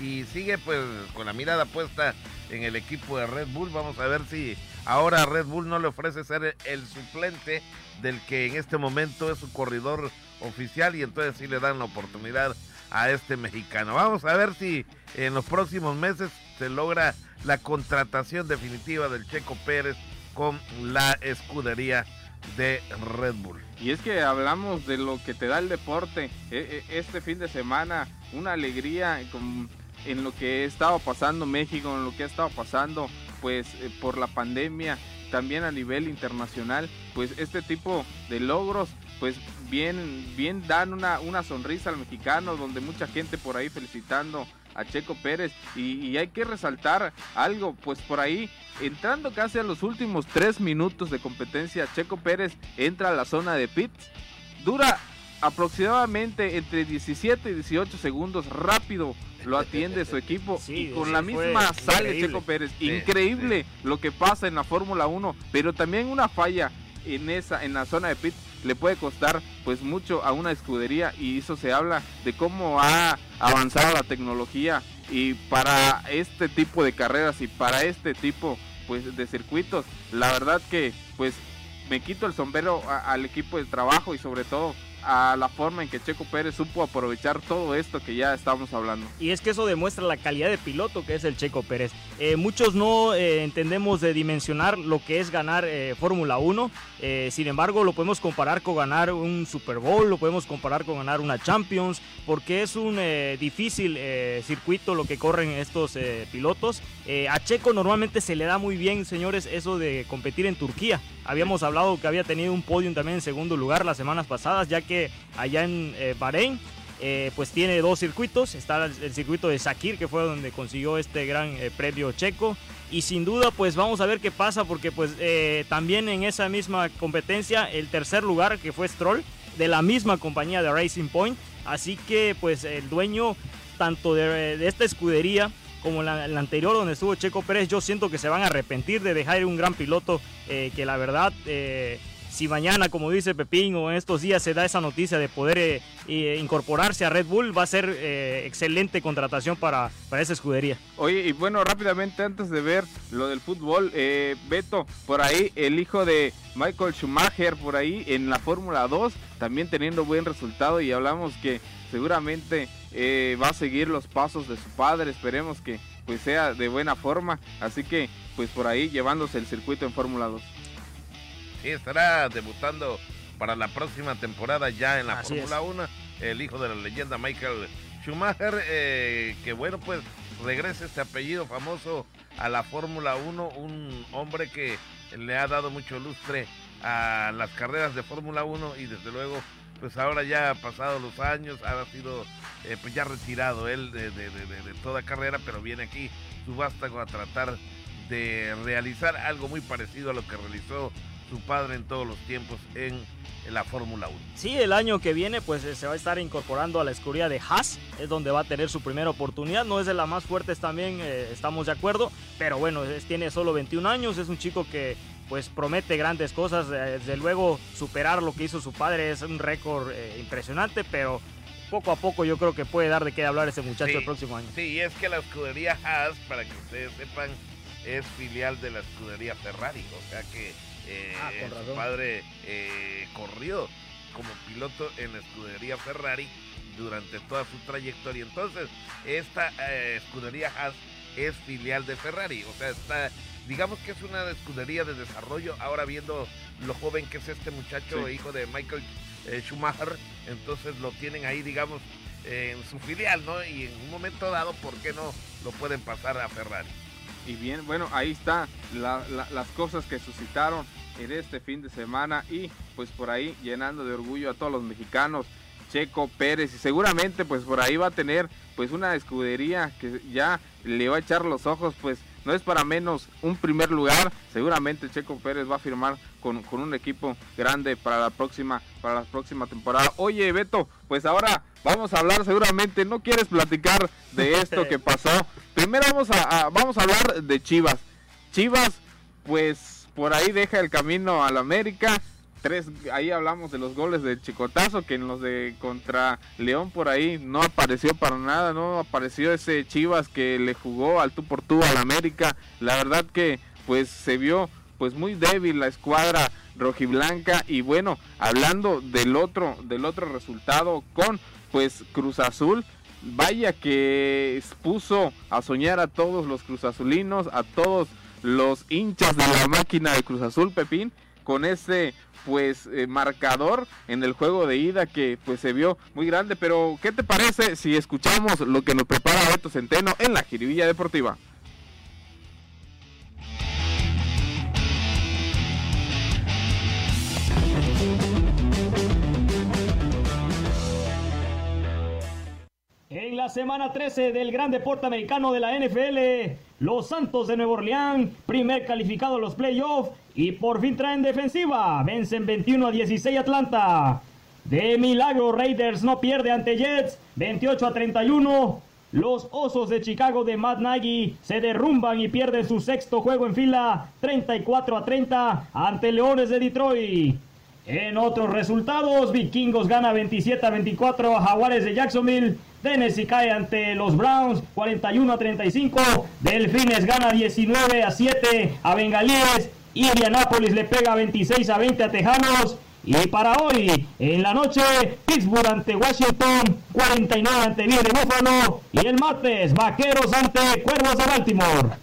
y sigue pues con la mirada puesta en el equipo de Red Bull. Vamos a ver si ahora Red Bull no le ofrece ser el suplente del que en este momento es su corredor oficial y entonces sí le dan la oportunidad a este mexicano. Vamos a ver si en los próximos meses se logra la contratación definitiva del Checo Pérez con la escudería de Red Bull. Y es que hablamos de lo que te da el deporte. E, e, este fin de semana, una alegría con en lo que estaba pasando México, en lo que ha estado pasando pues eh, por la pandemia, también a nivel internacional, pues este tipo de logros pues bien, bien dan una, una sonrisa al mexicano, donde mucha gente por ahí felicitando a Checo Pérez. Y, y, hay que resaltar algo, pues por ahí, entrando casi a los últimos tres minutos de competencia, Checo Pérez entra a la zona de pits, dura aproximadamente entre 17 y 18 segundos rápido lo atiende su equipo y con la misma sale Checo Pérez. Increíble lo que pasa en la Fórmula 1, pero también una falla en esa en la zona de pit le puede costar pues mucho a una escudería y eso se habla de cómo ha avanzado la tecnología y para este tipo de carreras y para este tipo pues de circuitos la verdad que pues me quito el sombrero al equipo de trabajo y sobre todo a la forma en que Checo Pérez supo aprovechar todo esto que ya estamos hablando. Y es que eso demuestra la calidad de piloto que es el Checo Pérez. Eh, muchos no eh, entendemos de dimensionar lo que es ganar eh, Fórmula 1, sin embargo lo podemos comparar con ganar un Super Bowl, lo podemos comparar con ganar una Champions, porque es un difícil circuito lo que corren estos pilotos. a Checo normalmente se le da muy bien, señores, eso de competir en Turquía. Habíamos hablado que había tenido un podium también en segundo lugar las semanas pasadas, ya que allá en eh, Bahrein eh, pues tiene dos circuitos. Está el, circuito de Sakir, que fue donde consiguió este gran eh, premio checo. Y sin duda, pues vamos a ver qué pasa, porque pues también en esa misma competencia, el tercer lugar, que fue Stroll, de la misma compañía de Racing Point. Así que pues el dueño tanto de, esta escudería como la, la, anterior donde estuvo Checo Pérez, yo siento que se van a arrepentir de dejar un gran piloto que la verdad si mañana, como dice Pepín, o en estos días se da esa noticia de poder eh, eh, incorporarse a Red Bull, va a ser eh, excelente contratación para, para esa escudería. Oye, y bueno, rápidamente antes de ver lo del fútbol, Beto, por ahí el hijo de Michael Schumacher, por ahí en la Fórmula 2, también teniendo buen resultado y hablamos que seguramente va a seguir los pasos de su padre, esperemos que pues sea de buena forma, así que pues por ahí llevándose el circuito en Fórmula 2. Sí, estará debutando para la próxima temporada ya en la Fórmula 1, el hijo de la leyenda Michael Schumacher, eh, que bueno, pues regresa este apellido famoso a la Fórmula 1, un hombre que le ha dado mucho lustre a las carreras de Fórmula 1 y desde luego pues ahora ya ha pasado los años, ha sido eh, pues ya retirado él de, de, toda carrera, pero viene aquí su vástago a tratar de realizar algo muy parecido a lo que realizó su padre en todos los tiempos en, la Fórmula 1. Sí, el año que viene pues se va a estar incorporando a la escudería de Haas, es donde va a tener su primera oportunidad, no es de las más fuertes también, eh, estamos de acuerdo, pero bueno, tiene solo 21 años, es un chico que pues promete grandes cosas. Desde luego superar lo que hizo su padre es un récord impresionante, pero poco a poco yo creo que puede dar de qué hablar ese muchacho el próximo año. Sí, es que la escudería Haas, para que ustedes sepan, es filial de la escudería Ferrari, o sea que eh, ah, su padre eh, corrió como piloto en la escudería Ferrari durante toda su trayectoria. Entonces, esta eh, escudería Haas es filial de Ferrari, o sea, está, digamos que es una escudería de desarrollo. Ahora viendo lo joven que es este muchacho, hijo de Michael Schumacher, entonces lo tienen ahí, digamos, en su filial, ¿no? Y en un momento dado, ¿por qué no lo pueden pasar a Ferrari? Y bien, bueno, ahí está las cosas que suscitaron en este fin de semana y pues por ahí llenando de orgullo a todos los mexicanos. Checo Pérez y seguramente pues por ahí va a tener pues una escudería que ya le va a echar los ojos pues no es para menos un primer lugar. Seguramente Checo Pérez va a firmar con, un equipo grande para la próxima, para la próxima temporada. Oye, Beto, pues ahora vamos a hablar seguramente. No quieres platicar de esto que pasó. Primero vamos a, vamos a hablar de Chivas. Chivas, pues por ahí deja el camino al América tres, ahí hablamos de los goles de Chicotazo, que en los de contra León por ahí no apareció para nada, no apareció ese Chivas que le jugó al tú por tú al América. La verdad que pues se vio pues muy débil la escuadra rojiblanca y bueno, hablando del otro del otro resultado con pues Cruz Azul, vaya que puso a soñar a todos los cruzazulinos, a todos los hinchas de la máquina de Cruz Azul, Pepín, con ese pues eh, marcador en el juego de ida que pues se vio muy grande. Pero ¿qué te parece si escuchamos lo que nos prepara Beto Centeno en la Jiribilla Deportiva? En la semana 13 del Gran Deporte Americano de la NFL, los Santos de Nueva Orleans, primer calificado a los playoffs y por fin traen defensiva. Vencen 21 a 16 Atlanta. De milagro, Raiders no pierde ante Jets, 28 a 31. Los Osos de Chicago de Matt Nagy se derrumban y pierden su sexto juego en fila, 34 a 30 ante Leones de Detroit. En otros resultados, Vikingos gana 27 a 24 a Jaguares de Jacksonville. Tennessee cae ante los Browns 41 a 35. Delfines gana 19 a 7 a Bengalíes. Indianapolis le pega 26 a 20 a Tejanos. Y para hoy, en la noche, Pittsburgh ante Washington, 49 ante Bills de. Y el martes, Vaqueros ante Cuervos de Baltimore.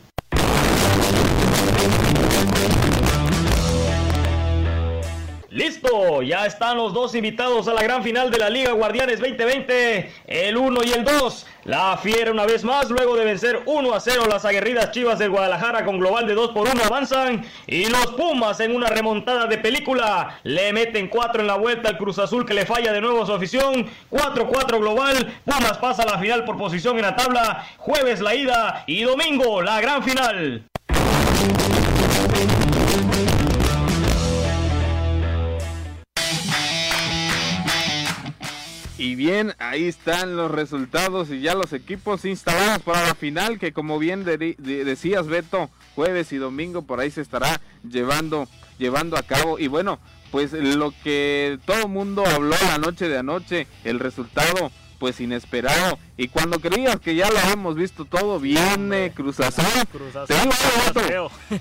Listo, ya están los dos invitados a la gran final de la Liga Guardianes 2020, el 1 y el 2. La Fiera una vez más, luego de vencer 1 a 0 las aguerridas Chivas del Guadalajara con global de 2 por 1 avanzan y los Pumas en una remontada de película le meten 4 en la vuelta al Cruz Azul que le falla de nuevo su afición, 4-4 global, Pumas pasa a la final por posición en la tabla, jueves la ida y domingo la gran final. Y bien, ahí están los resultados y ya los equipos instalados para la final que como bien decías Beto, jueves y domingo por ahí se estará llevando, llevando a cabo. Y bueno, pues lo que todo mundo habló la noche de anoche, el resultado pues inesperado. Y cuando creías que ya lo hemos visto todo, viene Cruz Azul.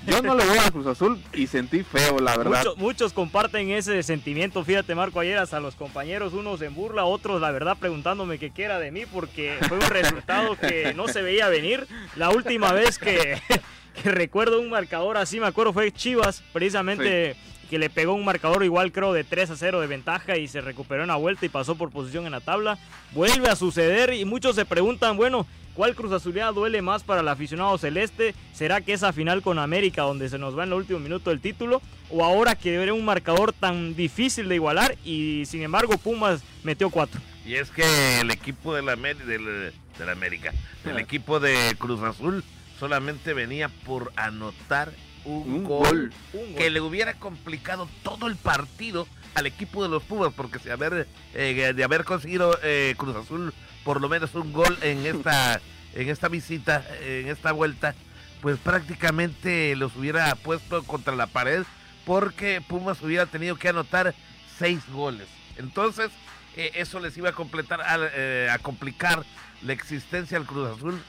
Yo no le voy a Cruz Azul y sentí feo, la verdad. Muchos, comparten ese sentimiento. Fíjate, Marco, ayer hasta los compañeros, unos en burla, otros, la verdad, preguntándome qué era de mí, porque fue un resultado que no se veía venir. La última vez que, recuerdo un marcador así, me acuerdo, fue Chivas, precisamente que le pegó un marcador igual creo de 3 a 0 de ventaja y se recuperó en la vuelta y pasó por posición en la tabla. Vuelve a suceder y muchos se preguntan, bueno, ¿cuál Cruz Azulía duele más para el aficionado celeste? ¿Será que esa final con América donde se nos va en el último minuto el título? ¿O ahora que era un marcador tan difícil de igualar y sin embargo Pumas metió 4? Y es que el equipo de la, del, América, el equipo de Cruz Azul solamente venía por anotar un, gol, que le hubiera complicado todo el partido al equipo de los Pumas, porque si haber, eh, de haber conseguido eh, Cruz Azul por lo menos un gol en esta, en esta visita, en esta vuelta, pues prácticamente los hubiera puesto contra la pared porque Pumas hubiera tenido que anotar seis goles. Entonces, eh, eso les iba a completar, a, a, complicar la existencia al Cruz Azul.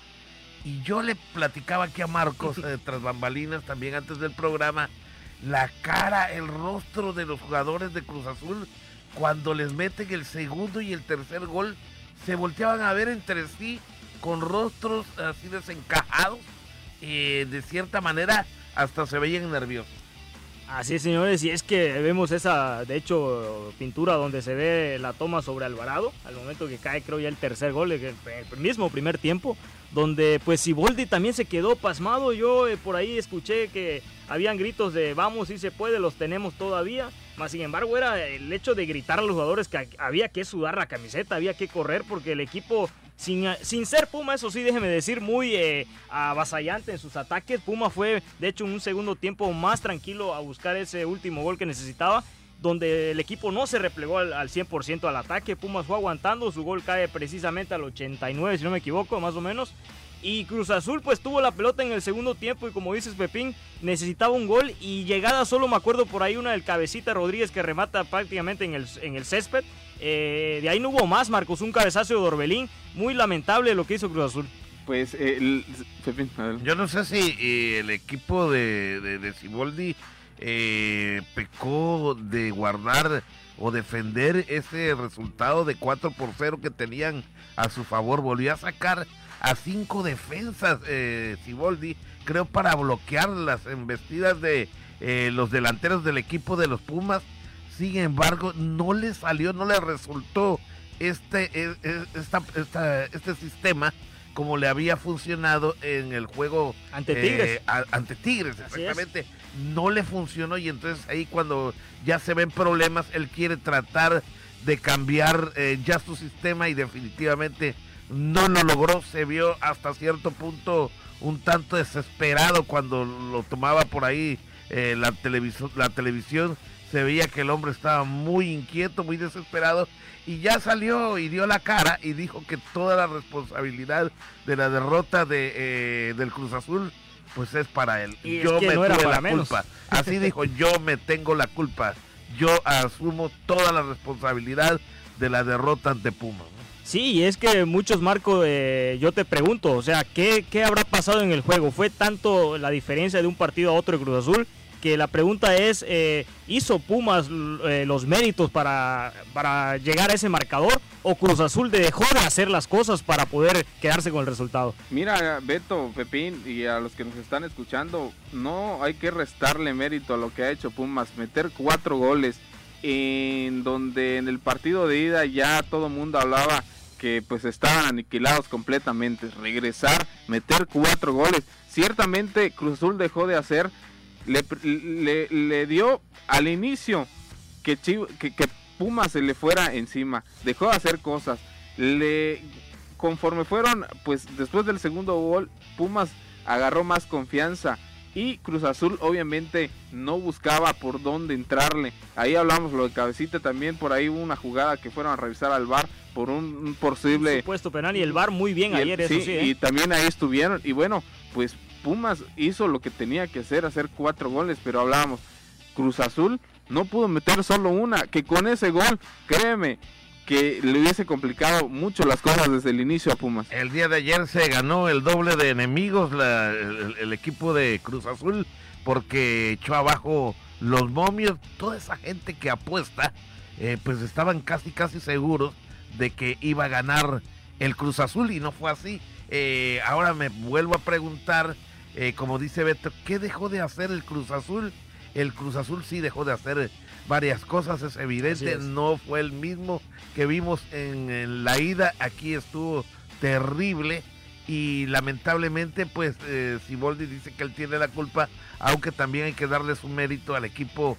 Y yo le platicaba aquí a Marcos, eh, tras bambalinas, también antes del programa, la cara, el rostro de los jugadores de Cruz Azul, cuando les meten el segundo y el tercer gol, se volteaban a ver entre sí con rostros así desencajados, eh, de cierta manera hasta se veían nerviosos. Así es, señores, y es que vemos esa, de hecho, pintura donde se ve la toma sobre Alvarado, al momento que cae, creo ya el tercer gol, el, mismo primer tiempo, donde pues Siboldi también se quedó pasmado. Yo eh, por ahí escuché que habían gritos de vamos, si se puede, los tenemos todavía. Más sin embargo, era el hecho de gritar a los jugadores que había que sudar la camiseta, había que correr porque el equipo sin, sin, ser Puma, eso sí, déjeme decir, muy eh, avasallante en sus ataques. Puma fue, de hecho, un segundo tiempo más tranquilo a buscar ese último gol que necesitaba, donde el equipo no se replegó al, al 100% al ataque. Pumas fue aguantando, su gol cae precisamente al 89, si no me equivoco, más o menos. Y Cruz Azul pues tuvo la pelota en el segundo tiempo y como dices Pepín, necesitaba un gol y llegada solo me acuerdo por ahí una del cabecita Rodríguez que remata prácticamente en el, en el césped. Eh, de ahí no hubo más, Marcos, un cabezazo de Orbelín. Muy lamentable lo que hizo Cruz Azul. Pues, eh, Yo no sé si eh, el equipo de, de, de Ciboldi pecó de guardar o defender ese resultado de 4 por 0 que tenían a su favor. Volvió a sacar a cinco defensas, eh, Siboldi, creo para bloquear las embestidas de eh, los delanteros del equipo de los Pumas. Sin embargo, no le salió, no le resultó este, e, e, este sistema como le había funcionado en el juego ante Tigres. Eh, ante Tigres, exactamente. No le funcionó y entonces ahí cuando ya se ven problemas, él quiere tratar de cambiar eh, ya su sistema y definitivamente no lo logró, se vio hasta cierto punto un tanto desesperado cuando lo tomaba por ahí eh, la, la televisión, se veía que el hombre estaba muy inquieto, muy desesperado y ya salió y dio la cara y dijo que toda la responsabilidad de la derrota de, eh, del Cruz Azul pues es para él. yo me tuve la culpa. Así dijo, yo me tengo la culpa. Yo asumo toda la responsabilidad de la derrota ante Puma. Sí, y es que muchos, Marco, eh, yo te pregunto, o sea, ¿qué, ¿qué, habrá pasado en el juego? ¿Fue tanto la diferencia de un partido a otro de Cruz Azul? Que la pregunta es, eh, ¿hizo Pumas eh, los méritos para, para llegar a ese marcador? ¿O Cruz Azul dejó de hacer las cosas para poder quedarse con el resultado? Mira, Beto, Pepín y a los que nos están escuchando, no hay que restarle mérito a lo que ha hecho Pumas. Meter cuatro goles en donde en el partido de ida ya todo el mundo hablaba que pues estaban aniquilados completamente. Regresar, meter cuatro goles. Ciertamente Cruz Azul dejó de hacer, le, le, dio al inicio que, que, que, Puma se le fuera encima. Dejó de hacer cosas. Le, conforme fueron, pues después del segundo gol, Pumas agarró más confianza. Y Cruz Azul obviamente no buscaba por dónde entrarle. Ahí hablamos lo de cabecita también, por ahí hubo una jugada que fueron a revisar al bar por un, posible... supuesto penal y el VAR muy bien ayer, sí, eso sí. ¿eh? Y también ahí estuvieron. Y bueno, pues Pumas hizo lo que tenía que hacer, hacer cuatro goles, pero hablábamos, Cruz Azul no pudo meter solo una, que con ese gol, créeme, que le hubiese complicado mucho las cosas desde el inicio a Pumas. El día de ayer se ganó el doble de enemigos el, equipo de Cruz Azul porque echó abajo los momios, toda esa gente que apuesta, eh, pues estaban casi casi seguros de que iba a ganar el Cruz Azul y no fue así. Eh, ahora me vuelvo a preguntar, eh, como dice Beto, ¿qué dejó de hacer el Cruz Azul? El Cruz Azul sí dejó de hacer varias cosas, es evidente, no fue el mismo que vimos en, la ida, aquí estuvo terrible y lamentablemente pues eh, Siboldi dice que él tiene la culpa, aunque también hay que darle su mérito al equipo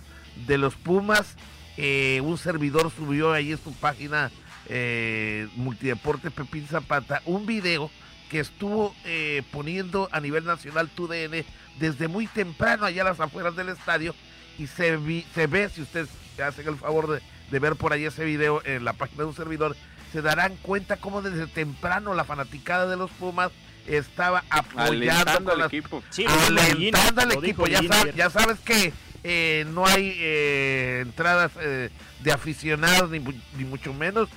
de los Pumas. un servidor subió ahí en su página eh, Multideporte Pepín Zapata un video que estuvo eh, poniendo a nivel nacional TUDN desde muy temprano allá a las afueras del estadio y se, se ve, si ustedes hacen el favor de, ver por ahí ese video en la página de un servidor, se darán cuenta cómo desde temprano la fanaticada de los Pumas estaba apoyando Alentando al las- equipo. Sí, alentando al equipo. Ya, sab- sabes que eh, no hay eh, entradas eh, de aficionados, ni, ni mucho menos,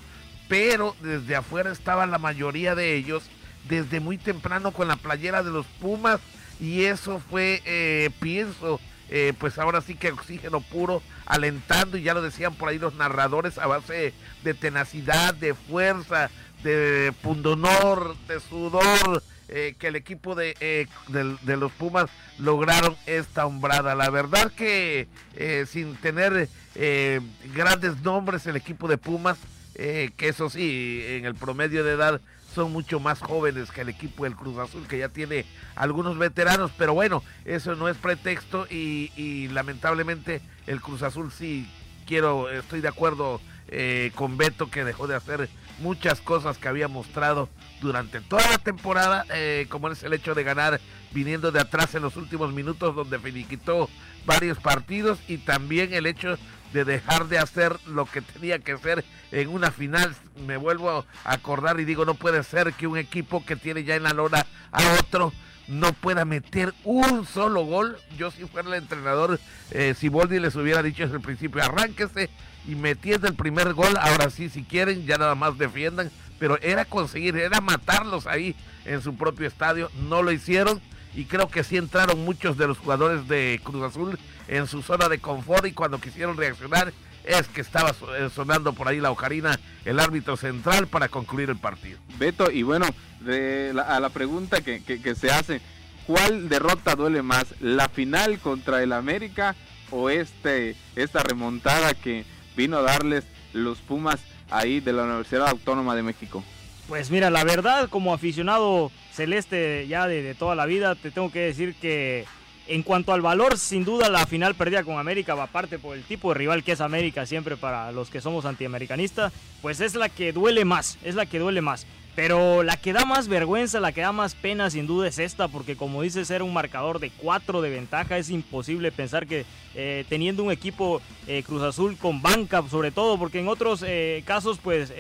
pero desde afuera estaban la mayoría de ellos desde muy temprano con la playera de los Pumas y eso fue, eh, pienso, eh, pues ahora sí que oxígeno puro, alentando y ya lo decían por ahí los narradores a base de tenacidad, de fuerza, de pundonor, de sudor, eh, que el equipo de, eh, del- de los Pumas lograron esta hombrada. La verdad que eh, sin tener grandes nombres el equipo de Pumas, que eso sí, en el promedio de edad son mucho más jóvenes que el equipo del Cruz Azul, que ya tiene algunos veteranos, pero bueno, eso no es pretexto y, y lamentablemente el Cruz Azul sí quiero, estoy de acuerdo eh, con Beto que dejó de hacer muchas cosas que había mostrado durante toda la temporada, eh, como es el hecho de ganar viniendo de atrás en los últimos minutos donde finiquitó varios partidos y también el hecho de dejar de hacer lo que tenía que hacer en una final. Me vuelvo a acordar y digo, no puede ser que un equipo que tiene ya en la lona a otro no pueda meter un solo gol. Yo si fuera el entrenador, eh, si Boldi les hubiera dicho desde el principio, arránquese y metiendo el primer gol, ahora sí, si quieren, ya nada más defiendan. Pero era conseguir, era matarlos ahí en su propio estadio. No lo hicieron y creo que sí entraron muchos de los jugadores de Cruz Azul en su zona de confort y cuando quisieron reaccionar es que estaba eh, sonando por ahí la ocarina el árbitro central para concluir el partido. Beto, y bueno, de la- a la pregunta que, que- que se hace, ¿cuál derrota duele más? ¿La final contra el América o este esta remontada que vino a darles los Pumas ahí de la Universidad Autónoma de México? Pues mira, la verdad, como aficionado celeste ya de, de toda la vida, te tengo que decir que en cuanto al valor, sin duda la final perdida con América, aparte por el tipo de rival que es América siempre para los que somos antiamericanistas, pues es la que duele más, es la que duele más. Pero la que da más vergüenza, la que da más pena sin duda es esta, porque como dices, era un marcador de 4 de ventaja, es imposible pensar que eh, teniendo un equipo eh, Cruz Azul con banca, sobre todo, porque en otros eh, casos pues...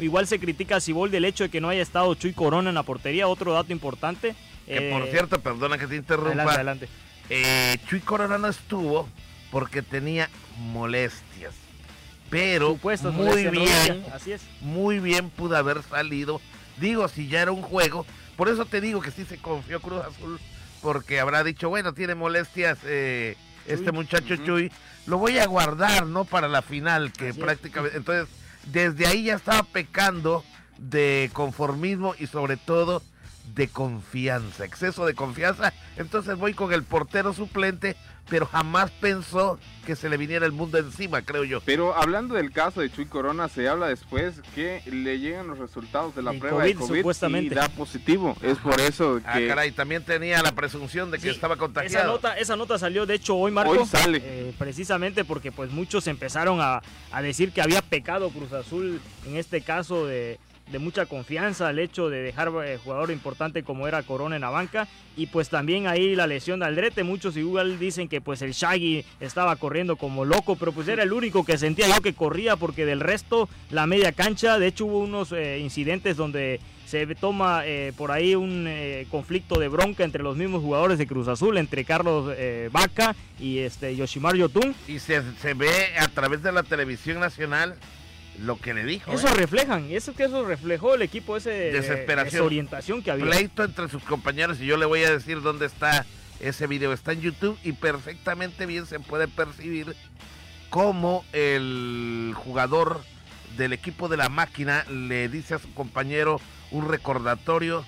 Igual se critica a Siboldi el hecho de que no haya estado Chuy Corona en la portería, otro dato importante. Que Eh, por cierto, perdona que te interrumpa, adelante, adelante. eh, Chuy Corona no estuvo porque tenía molestias. Pero muy bien, rodilla, Así es. muy bien pudo haber salido. Digo, si ya era un juego, por eso te digo que sí se confió Cruz Azul, porque habrá dicho, bueno, tiene molestias eh, este muchacho Ujú. Chuy, lo voy a guardar, ¿no? Para la final, que Así es. prácticamente, entonces, desde ahí ya estaba pecando de conformismo y sobre todo de confianza, exceso de confianza. Entonces voy con el portero suplente, pero jamás pensó que se le viniera el mundo encima, creo yo. Pero hablando del caso de Chuy Corona, se habla después que le llegan los resultados de la El prueba de COVID, supuestamente. y da positivo. Es por eso Ah, que caray, también tenía la presunción de que Sí, estaba Esa contagiado. nota, esa nota salió, de hecho, hoy, Marco. Hoy sale. eh, precisamente porque pues muchos empezaron a, a decir que había pecado Cruz Azul en este caso de, de mucha confianza el hecho de dejar eh, jugador importante como era Corona en la banca y pues también ahí la lesión de Aldrete muchos igual dicen que pues el Shaggy estaba corriendo como loco pero pues era el único que sentía yo que corría porque del resto la media cancha de hecho hubo unos eh, incidentes donde se toma eh, por ahí un conflicto de bronca entre los mismos jugadores de Cruz Azul, entre Carlos eh, Vaca y este Yoshimar Yotun. Y se, se ve a través de la televisión nacional lo que le dijo. Eso ¿eh? reflejan, eso que eso reflejó el equipo ese de Desesperación. desorientación que había. Pleito entre sus compañeros y yo le voy a decir dónde está ese video. Está en YouTube y perfectamente bien se puede percibir cómo el jugador del equipo de la máquina le dice a su compañero un recordatorio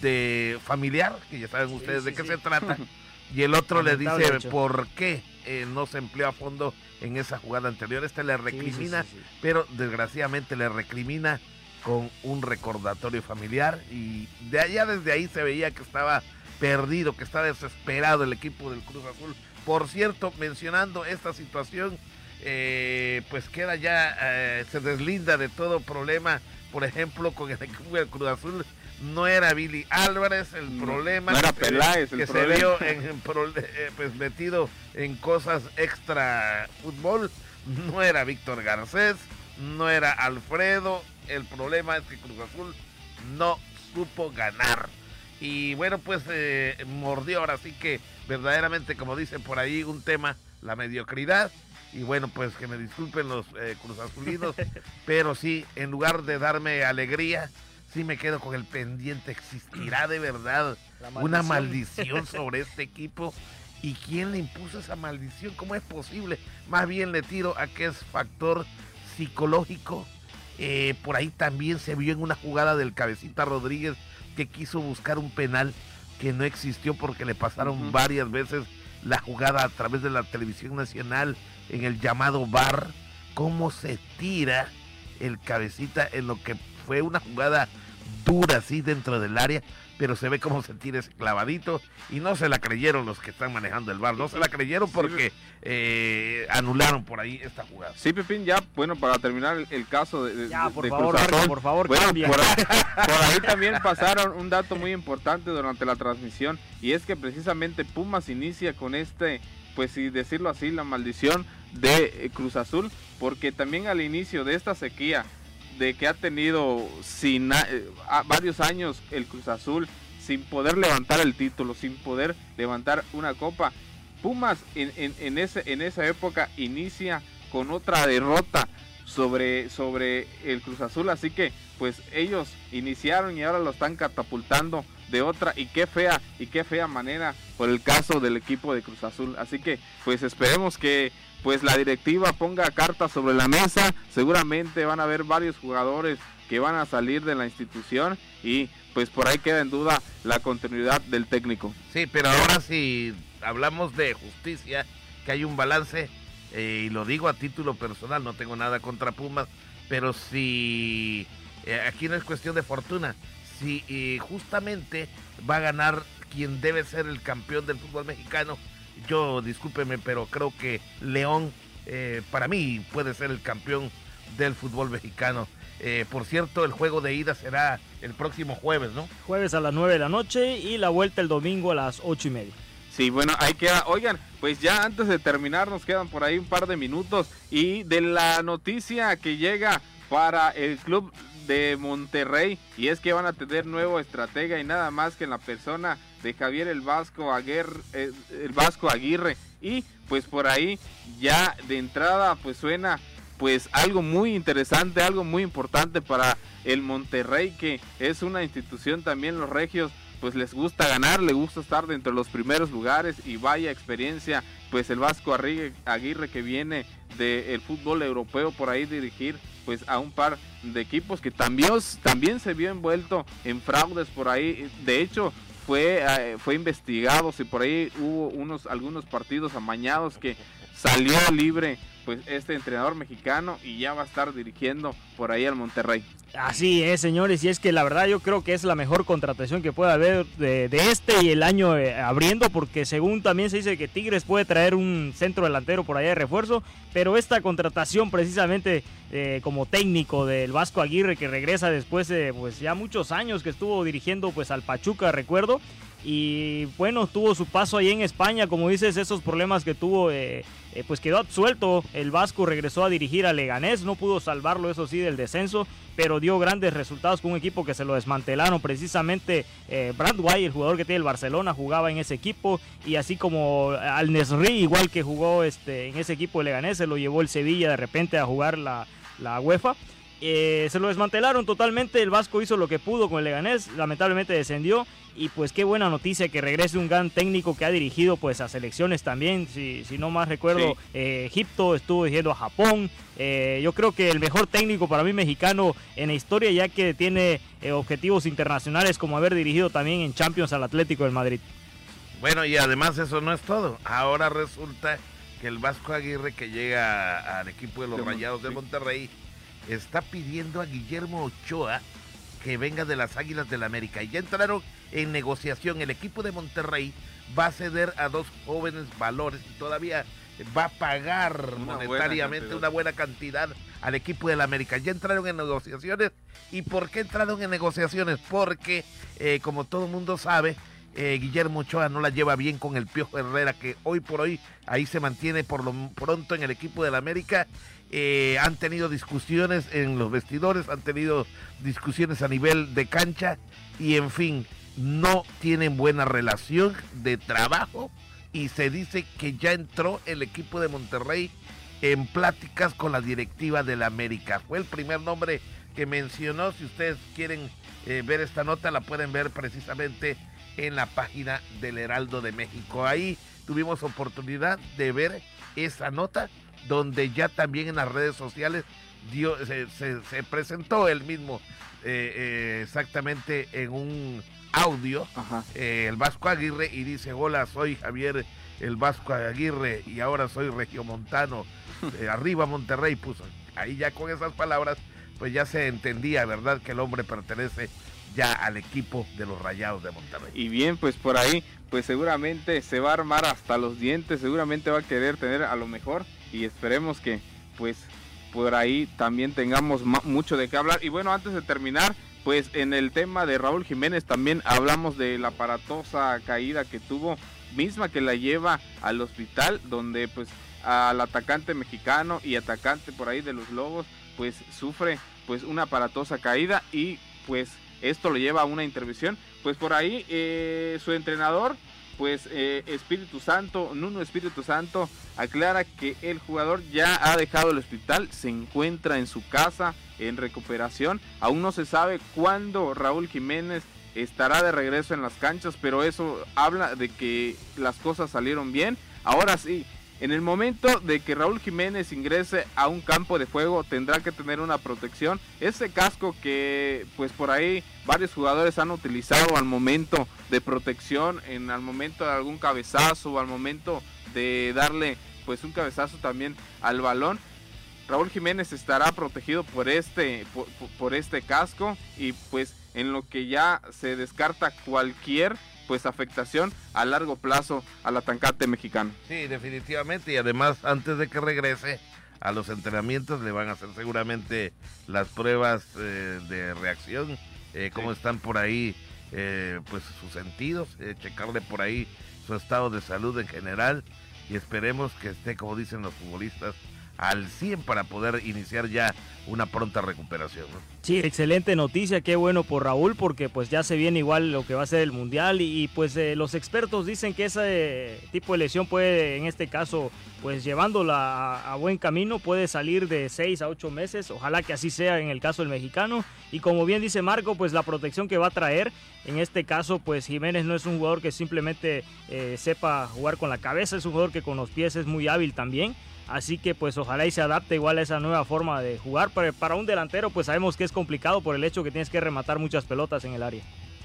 de familiar, que ya saben ustedes sí, de qué sí. se trata, y el otro le dice por qué eh, no se empleó a fondo en esa jugada anterior. Este le sí, recrimina sí, sí. pero desgraciadamente le recrimina con un recordatorio familiar y de allá desde ahí se veía que estaba perdido, que está desesperado el equipo del Cruz Azul. Por cierto, mencionando esta situación, eh, pues queda ya, eh, se deslinda de todo problema, por ejemplo, con el equipo del Cruz Azul. No era Billy Álvarez el problema no era que se- Peláez el que se vio en, en pro- eh, pues metido en cosas extra fútbol. No era Víctor Garcés, no era Alfredo. El problema es que Cruz Azul no supo ganar. Y bueno, pues eh, mordió ahora sí que verdaderamente, como dicen por ahí, un tema, la mediocridad. Y bueno, pues que me disculpen los eh, Cruz Azulinos, pero sí, en lugar de darme alegría, sí me quedo con el pendiente. ¿Existirá de verdad una maldición sobre este equipo? ¿Y quién le impuso esa maldición? ¿Cómo es posible? Más bien le tiro a que es factor psicológico. Eh, por ahí también se vio en una jugada del cabecita Rodríguez que quiso buscar un penal que no existió porque le pasaron varias veces la jugada a través de la televisión nacional en el llamado bar. Cómo se tira el cabecita en lo que fue una jugada dura así dentro del área pero se ve cómo se tira ese clavadito y no se la creyeron los que están manejando el bar, no se la creyeron porque eh, anularon por ahí esta jugada. Sí, Pepín, ya, bueno, para terminar el, caso de, ya, por favor, por favor, por, ahí también pasaron un dato muy importante durante la transmisión y es que precisamente Pumas inicia con este, pues si decirlo así, la maldición de eh, Cruz Azul, porque también al inicio de esta sequía de que ha tenido sin, eh, varios años el Cruz Azul sin poder levantar el título, sin poder levantar una copa. Pumas en, en, ese, en esa época inicia con otra derrota sobre, sobre el Cruz Azul, así que pues ellos iniciaron y ahora lo están catapultando de otra y qué fea y qué fea manera por el caso del equipo de Cruz Azul. Así que pues esperemos que pues la directiva ponga cartas sobre la mesa. Seguramente van a haber varios jugadores que van a salir de la institución y pues por ahí queda en duda la continuidad del técnico. Sí, pero ahora si hablamos de justicia, que hay un balance, eh, y lo digo a título personal, no tengo nada contra Pumas, pero si eh, aquí no es cuestión de fortuna, si eh, justamente va a ganar quien debe ser el campeón del fútbol mexicano, yo discúlpeme, pero creo que León eh, para mí puede ser el campeón del fútbol mexicano. Eh, por cierto, el juego de ida será el próximo jueves, ¿no? Jueves a las 9 de la noche y la vuelta el domingo a las ocho y media. Sí, bueno, ahí queda. Oigan, pues ya antes de terminar nos quedan por ahí un par de minutos y de la noticia que llega para el club de Monterrey y es que van a tener nuevo estratega y nada más que en la persona de Javier el Vasco Aguirre, eh, el Vasco Aguirre. Y pues por ahí ya de entrada pues suena pues algo muy interesante, algo muy importante para el Monterrey que es una institución también los regios pues les gusta ganar, les gusta estar dentro de los primeros lugares. Y vaya experiencia, pues el Vasco Aguirre que viene del fútbol europeo por ahí dirigir pues a un par de equipos que también, también se vio envuelto en fraudes por ahí, de hecho fue, eh, fue investigado si por ahí hubo unos algunos partidos amañados que salió libre pues este entrenador mexicano y ya va a estar dirigiendo por ahí al Monterrey. Así es, señores, y es que la verdad yo creo que es la mejor contratación que puede haber de, este y el año eh, abriendo, porque según también se dice que Tigres puede traer un centro delantero por allá de refuerzo, pero esta contratación precisamente eh, como técnico del Vasco Aguirre que regresa después de pues ya muchos años que estuvo dirigiendo pues al Pachuca, recuerdo, y bueno, tuvo su paso ahí en España, como dices, esos problemas que tuvo, eh, eh, pues quedó absuelto, el Vasco regresó a dirigir a Leganés, no pudo salvarlo, eso sí, del descenso, pero dio grandes resultados con un equipo que se lo desmantelaron, precisamente eh, el jugador que tiene el Barcelona, jugaba en ese equipo, y así como Al Nesri, igual que jugó este, en ese equipo de Leganés, se lo llevó el Sevilla de repente a jugar la, la UEFA. Eh, se lo desmantelaron totalmente, el Vasco hizo lo que pudo con el Leganés, lamentablemente descendió y pues qué buena noticia que regrese un gran técnico que ha dirigido pues a selecciones también, si, si no más recuerdo, eh, Egipto, estuvo dirigiendo a Japón, eh, yo creo que el mejor técnico para mí mexicano en la historia ya que tiene objetivos internacionales como haber dirigido también en Champions al Atlético del Madrid. Bueno y además eso no es todo, ahora resulta que el Vasco Aguirre que llega al equipo de los Rayados de Monterrey, está pidiendo a Guillermo Ochoa que venga de las Águilas del la América. Y ya entraron en negociación. El equipo de Monterrey va a ceder a dos jóvenes valores y todavía va a pagar monetariamente una buena cantidad al equipo del América. Ya entraron en negociaciones. ¿Y por qué entraron en negociaciones? Porque, eh, como todo el mundo sabe, eh, Guillermo Ochoa no la lleva bien con el Piojo Herrera, que hoy por hoy ahí se mantiene por lo pronto en el equipo del América. Eh, han tenido discusiones en los vestidores, han tenido discusiones a nivel de cancha y en fin, no tienen buena relación de trabajo y se dice que ya entró el equipo de Monterrey en pláticas con la directiva del América. Fue el primer nombre que mencionó. Si ustedes quieren eh, ver esta nota, la pueden ver precisamente en la página del Heraldo de México. Ahí tuvimos oportunidad de ver esa nota, donde ya también en las redes sociales dio, se, presentó el mismo eh, eh, exactamente en un audio, el Vasco Aguirre, y dice, hola, soy Javier el Vasco Aguirre y ahora soy regiomontano, arriba Monterrey, puso. Ahí ya con esas palabras pues ya se entendía, ¿verdad?, que el hombre pertenece ya al equipo de los Rayados de Monterrey. Y bien, pues por ahí, pues seguramente se va a armar hasta los dientes, seguramente va a querer tener a lo mejor y esperemos que pues por ahí también tengamos mucho de qué hablar. Y bueno, antes de terminar, pues en el tema de Raúl Jiménez también hablamos de la aparatosa caída que tuvo, misma que la lleva al hospital, donde pues al atacante mexicano y atacante por ahí de los Lobos, pues sufre pues una aparatosa caída y pues esto lo lleva a una intervención. Pues por ahí eh, su entrenador, pues eh, Espíritu Santo, Nuno Espíritu Santo, aclara que el jugador ya ha dejado el hospital, se encuentra en su casa en recuperación. Aún no se sabe cuándo Raúl Jiménez estará de regreso en las canchas, pero eso habla de que las cosas salieron bien. Ahora sí, en el momento de que Raúl Jiménez ingrese a un campo de juego tendrá que tener una protección. Ese casco que pues por ahí varios jugadores han utilizado al momento de protección, en al momento de algún cabezazo al momento de darle pues un cabezazo también al balón. Raúl Jiménez estará protegido por este, por este casco y pues en lo que ya se descarta cualquier pues afectación a largo plazo al atacante mexicano. Sí, definitivamente y además antes de que regrese a los entrenamientos le van a hacer seguramente las pruebas eh, de reacción, eh, cómo están por ahí eh, pues sus sentidos, checarle por ahí su estado de salud en general y esperemos que esté como dicen los futbolistas al 100 para poder iniciar ya una pronta recuperación. Sí, excelente noticia, qué bueno por Raúl porque pues ya se viene igual lo que va a ser el Mundial y, pues eh, los expertos dicen que ese tipo de lesión puede en este caso pues llevándola a, buen camino puede salir de 6 a 8 meses, ojalá que así sea en el caso del mexicano y como bien dice Marco pues la protección que va a traer en este caso pues Jiménez no es un jugador que simplemente eh, sepa jugar con la cabeza, es un jugador que con los pies es muy hábil también Así que pues ojalá y se adapte igual a esa nueva forma de jugar. Pero para un delantero pues sabemos que es complicado por el hecho que tienes que rematar muchas pelotas en el área.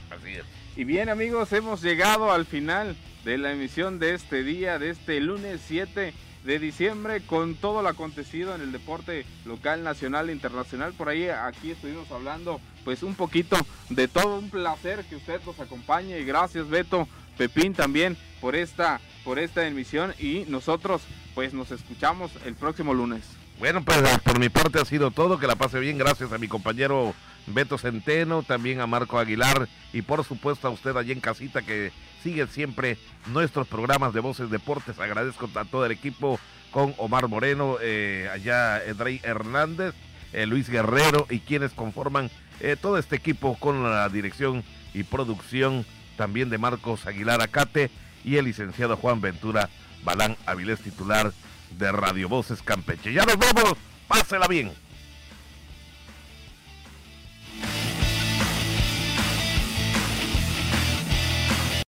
Así es. Y bien amigos, hemos llegado al final de la emisión de este día, de este lunes 7 de diciembre, con todo lo acontecido en el deporte local, nacional e internacional. Por ahí aquí estuvimos hablando pues un poquito de todo. Un placer que usted nos acompañe y gracias Beto, Pepín también por esta, por esta emisión y nosotros pues nos escuchamos el próximo lunes. Bueno, pues por mi parte ha sido todo. Que la pase bien. Gracias a mi compañero Beto Centeno, también a Marco Aguilar y por supuesto a usted allí en casita que sigue siempre nuestros programas de Voces Deportes. Agradezco a todo el equipo con Omar Moreno, eh, allá Edrey Hernández, eh, Luis Guerrero y quienes conforman eh, todo este equipo con la dirección y producción también de Marcos Aguilar Acate y el licenciado Juan Ventura Balán Avilés, titular de Radio Voces Campeche. Ya nos vemos, pásela bien.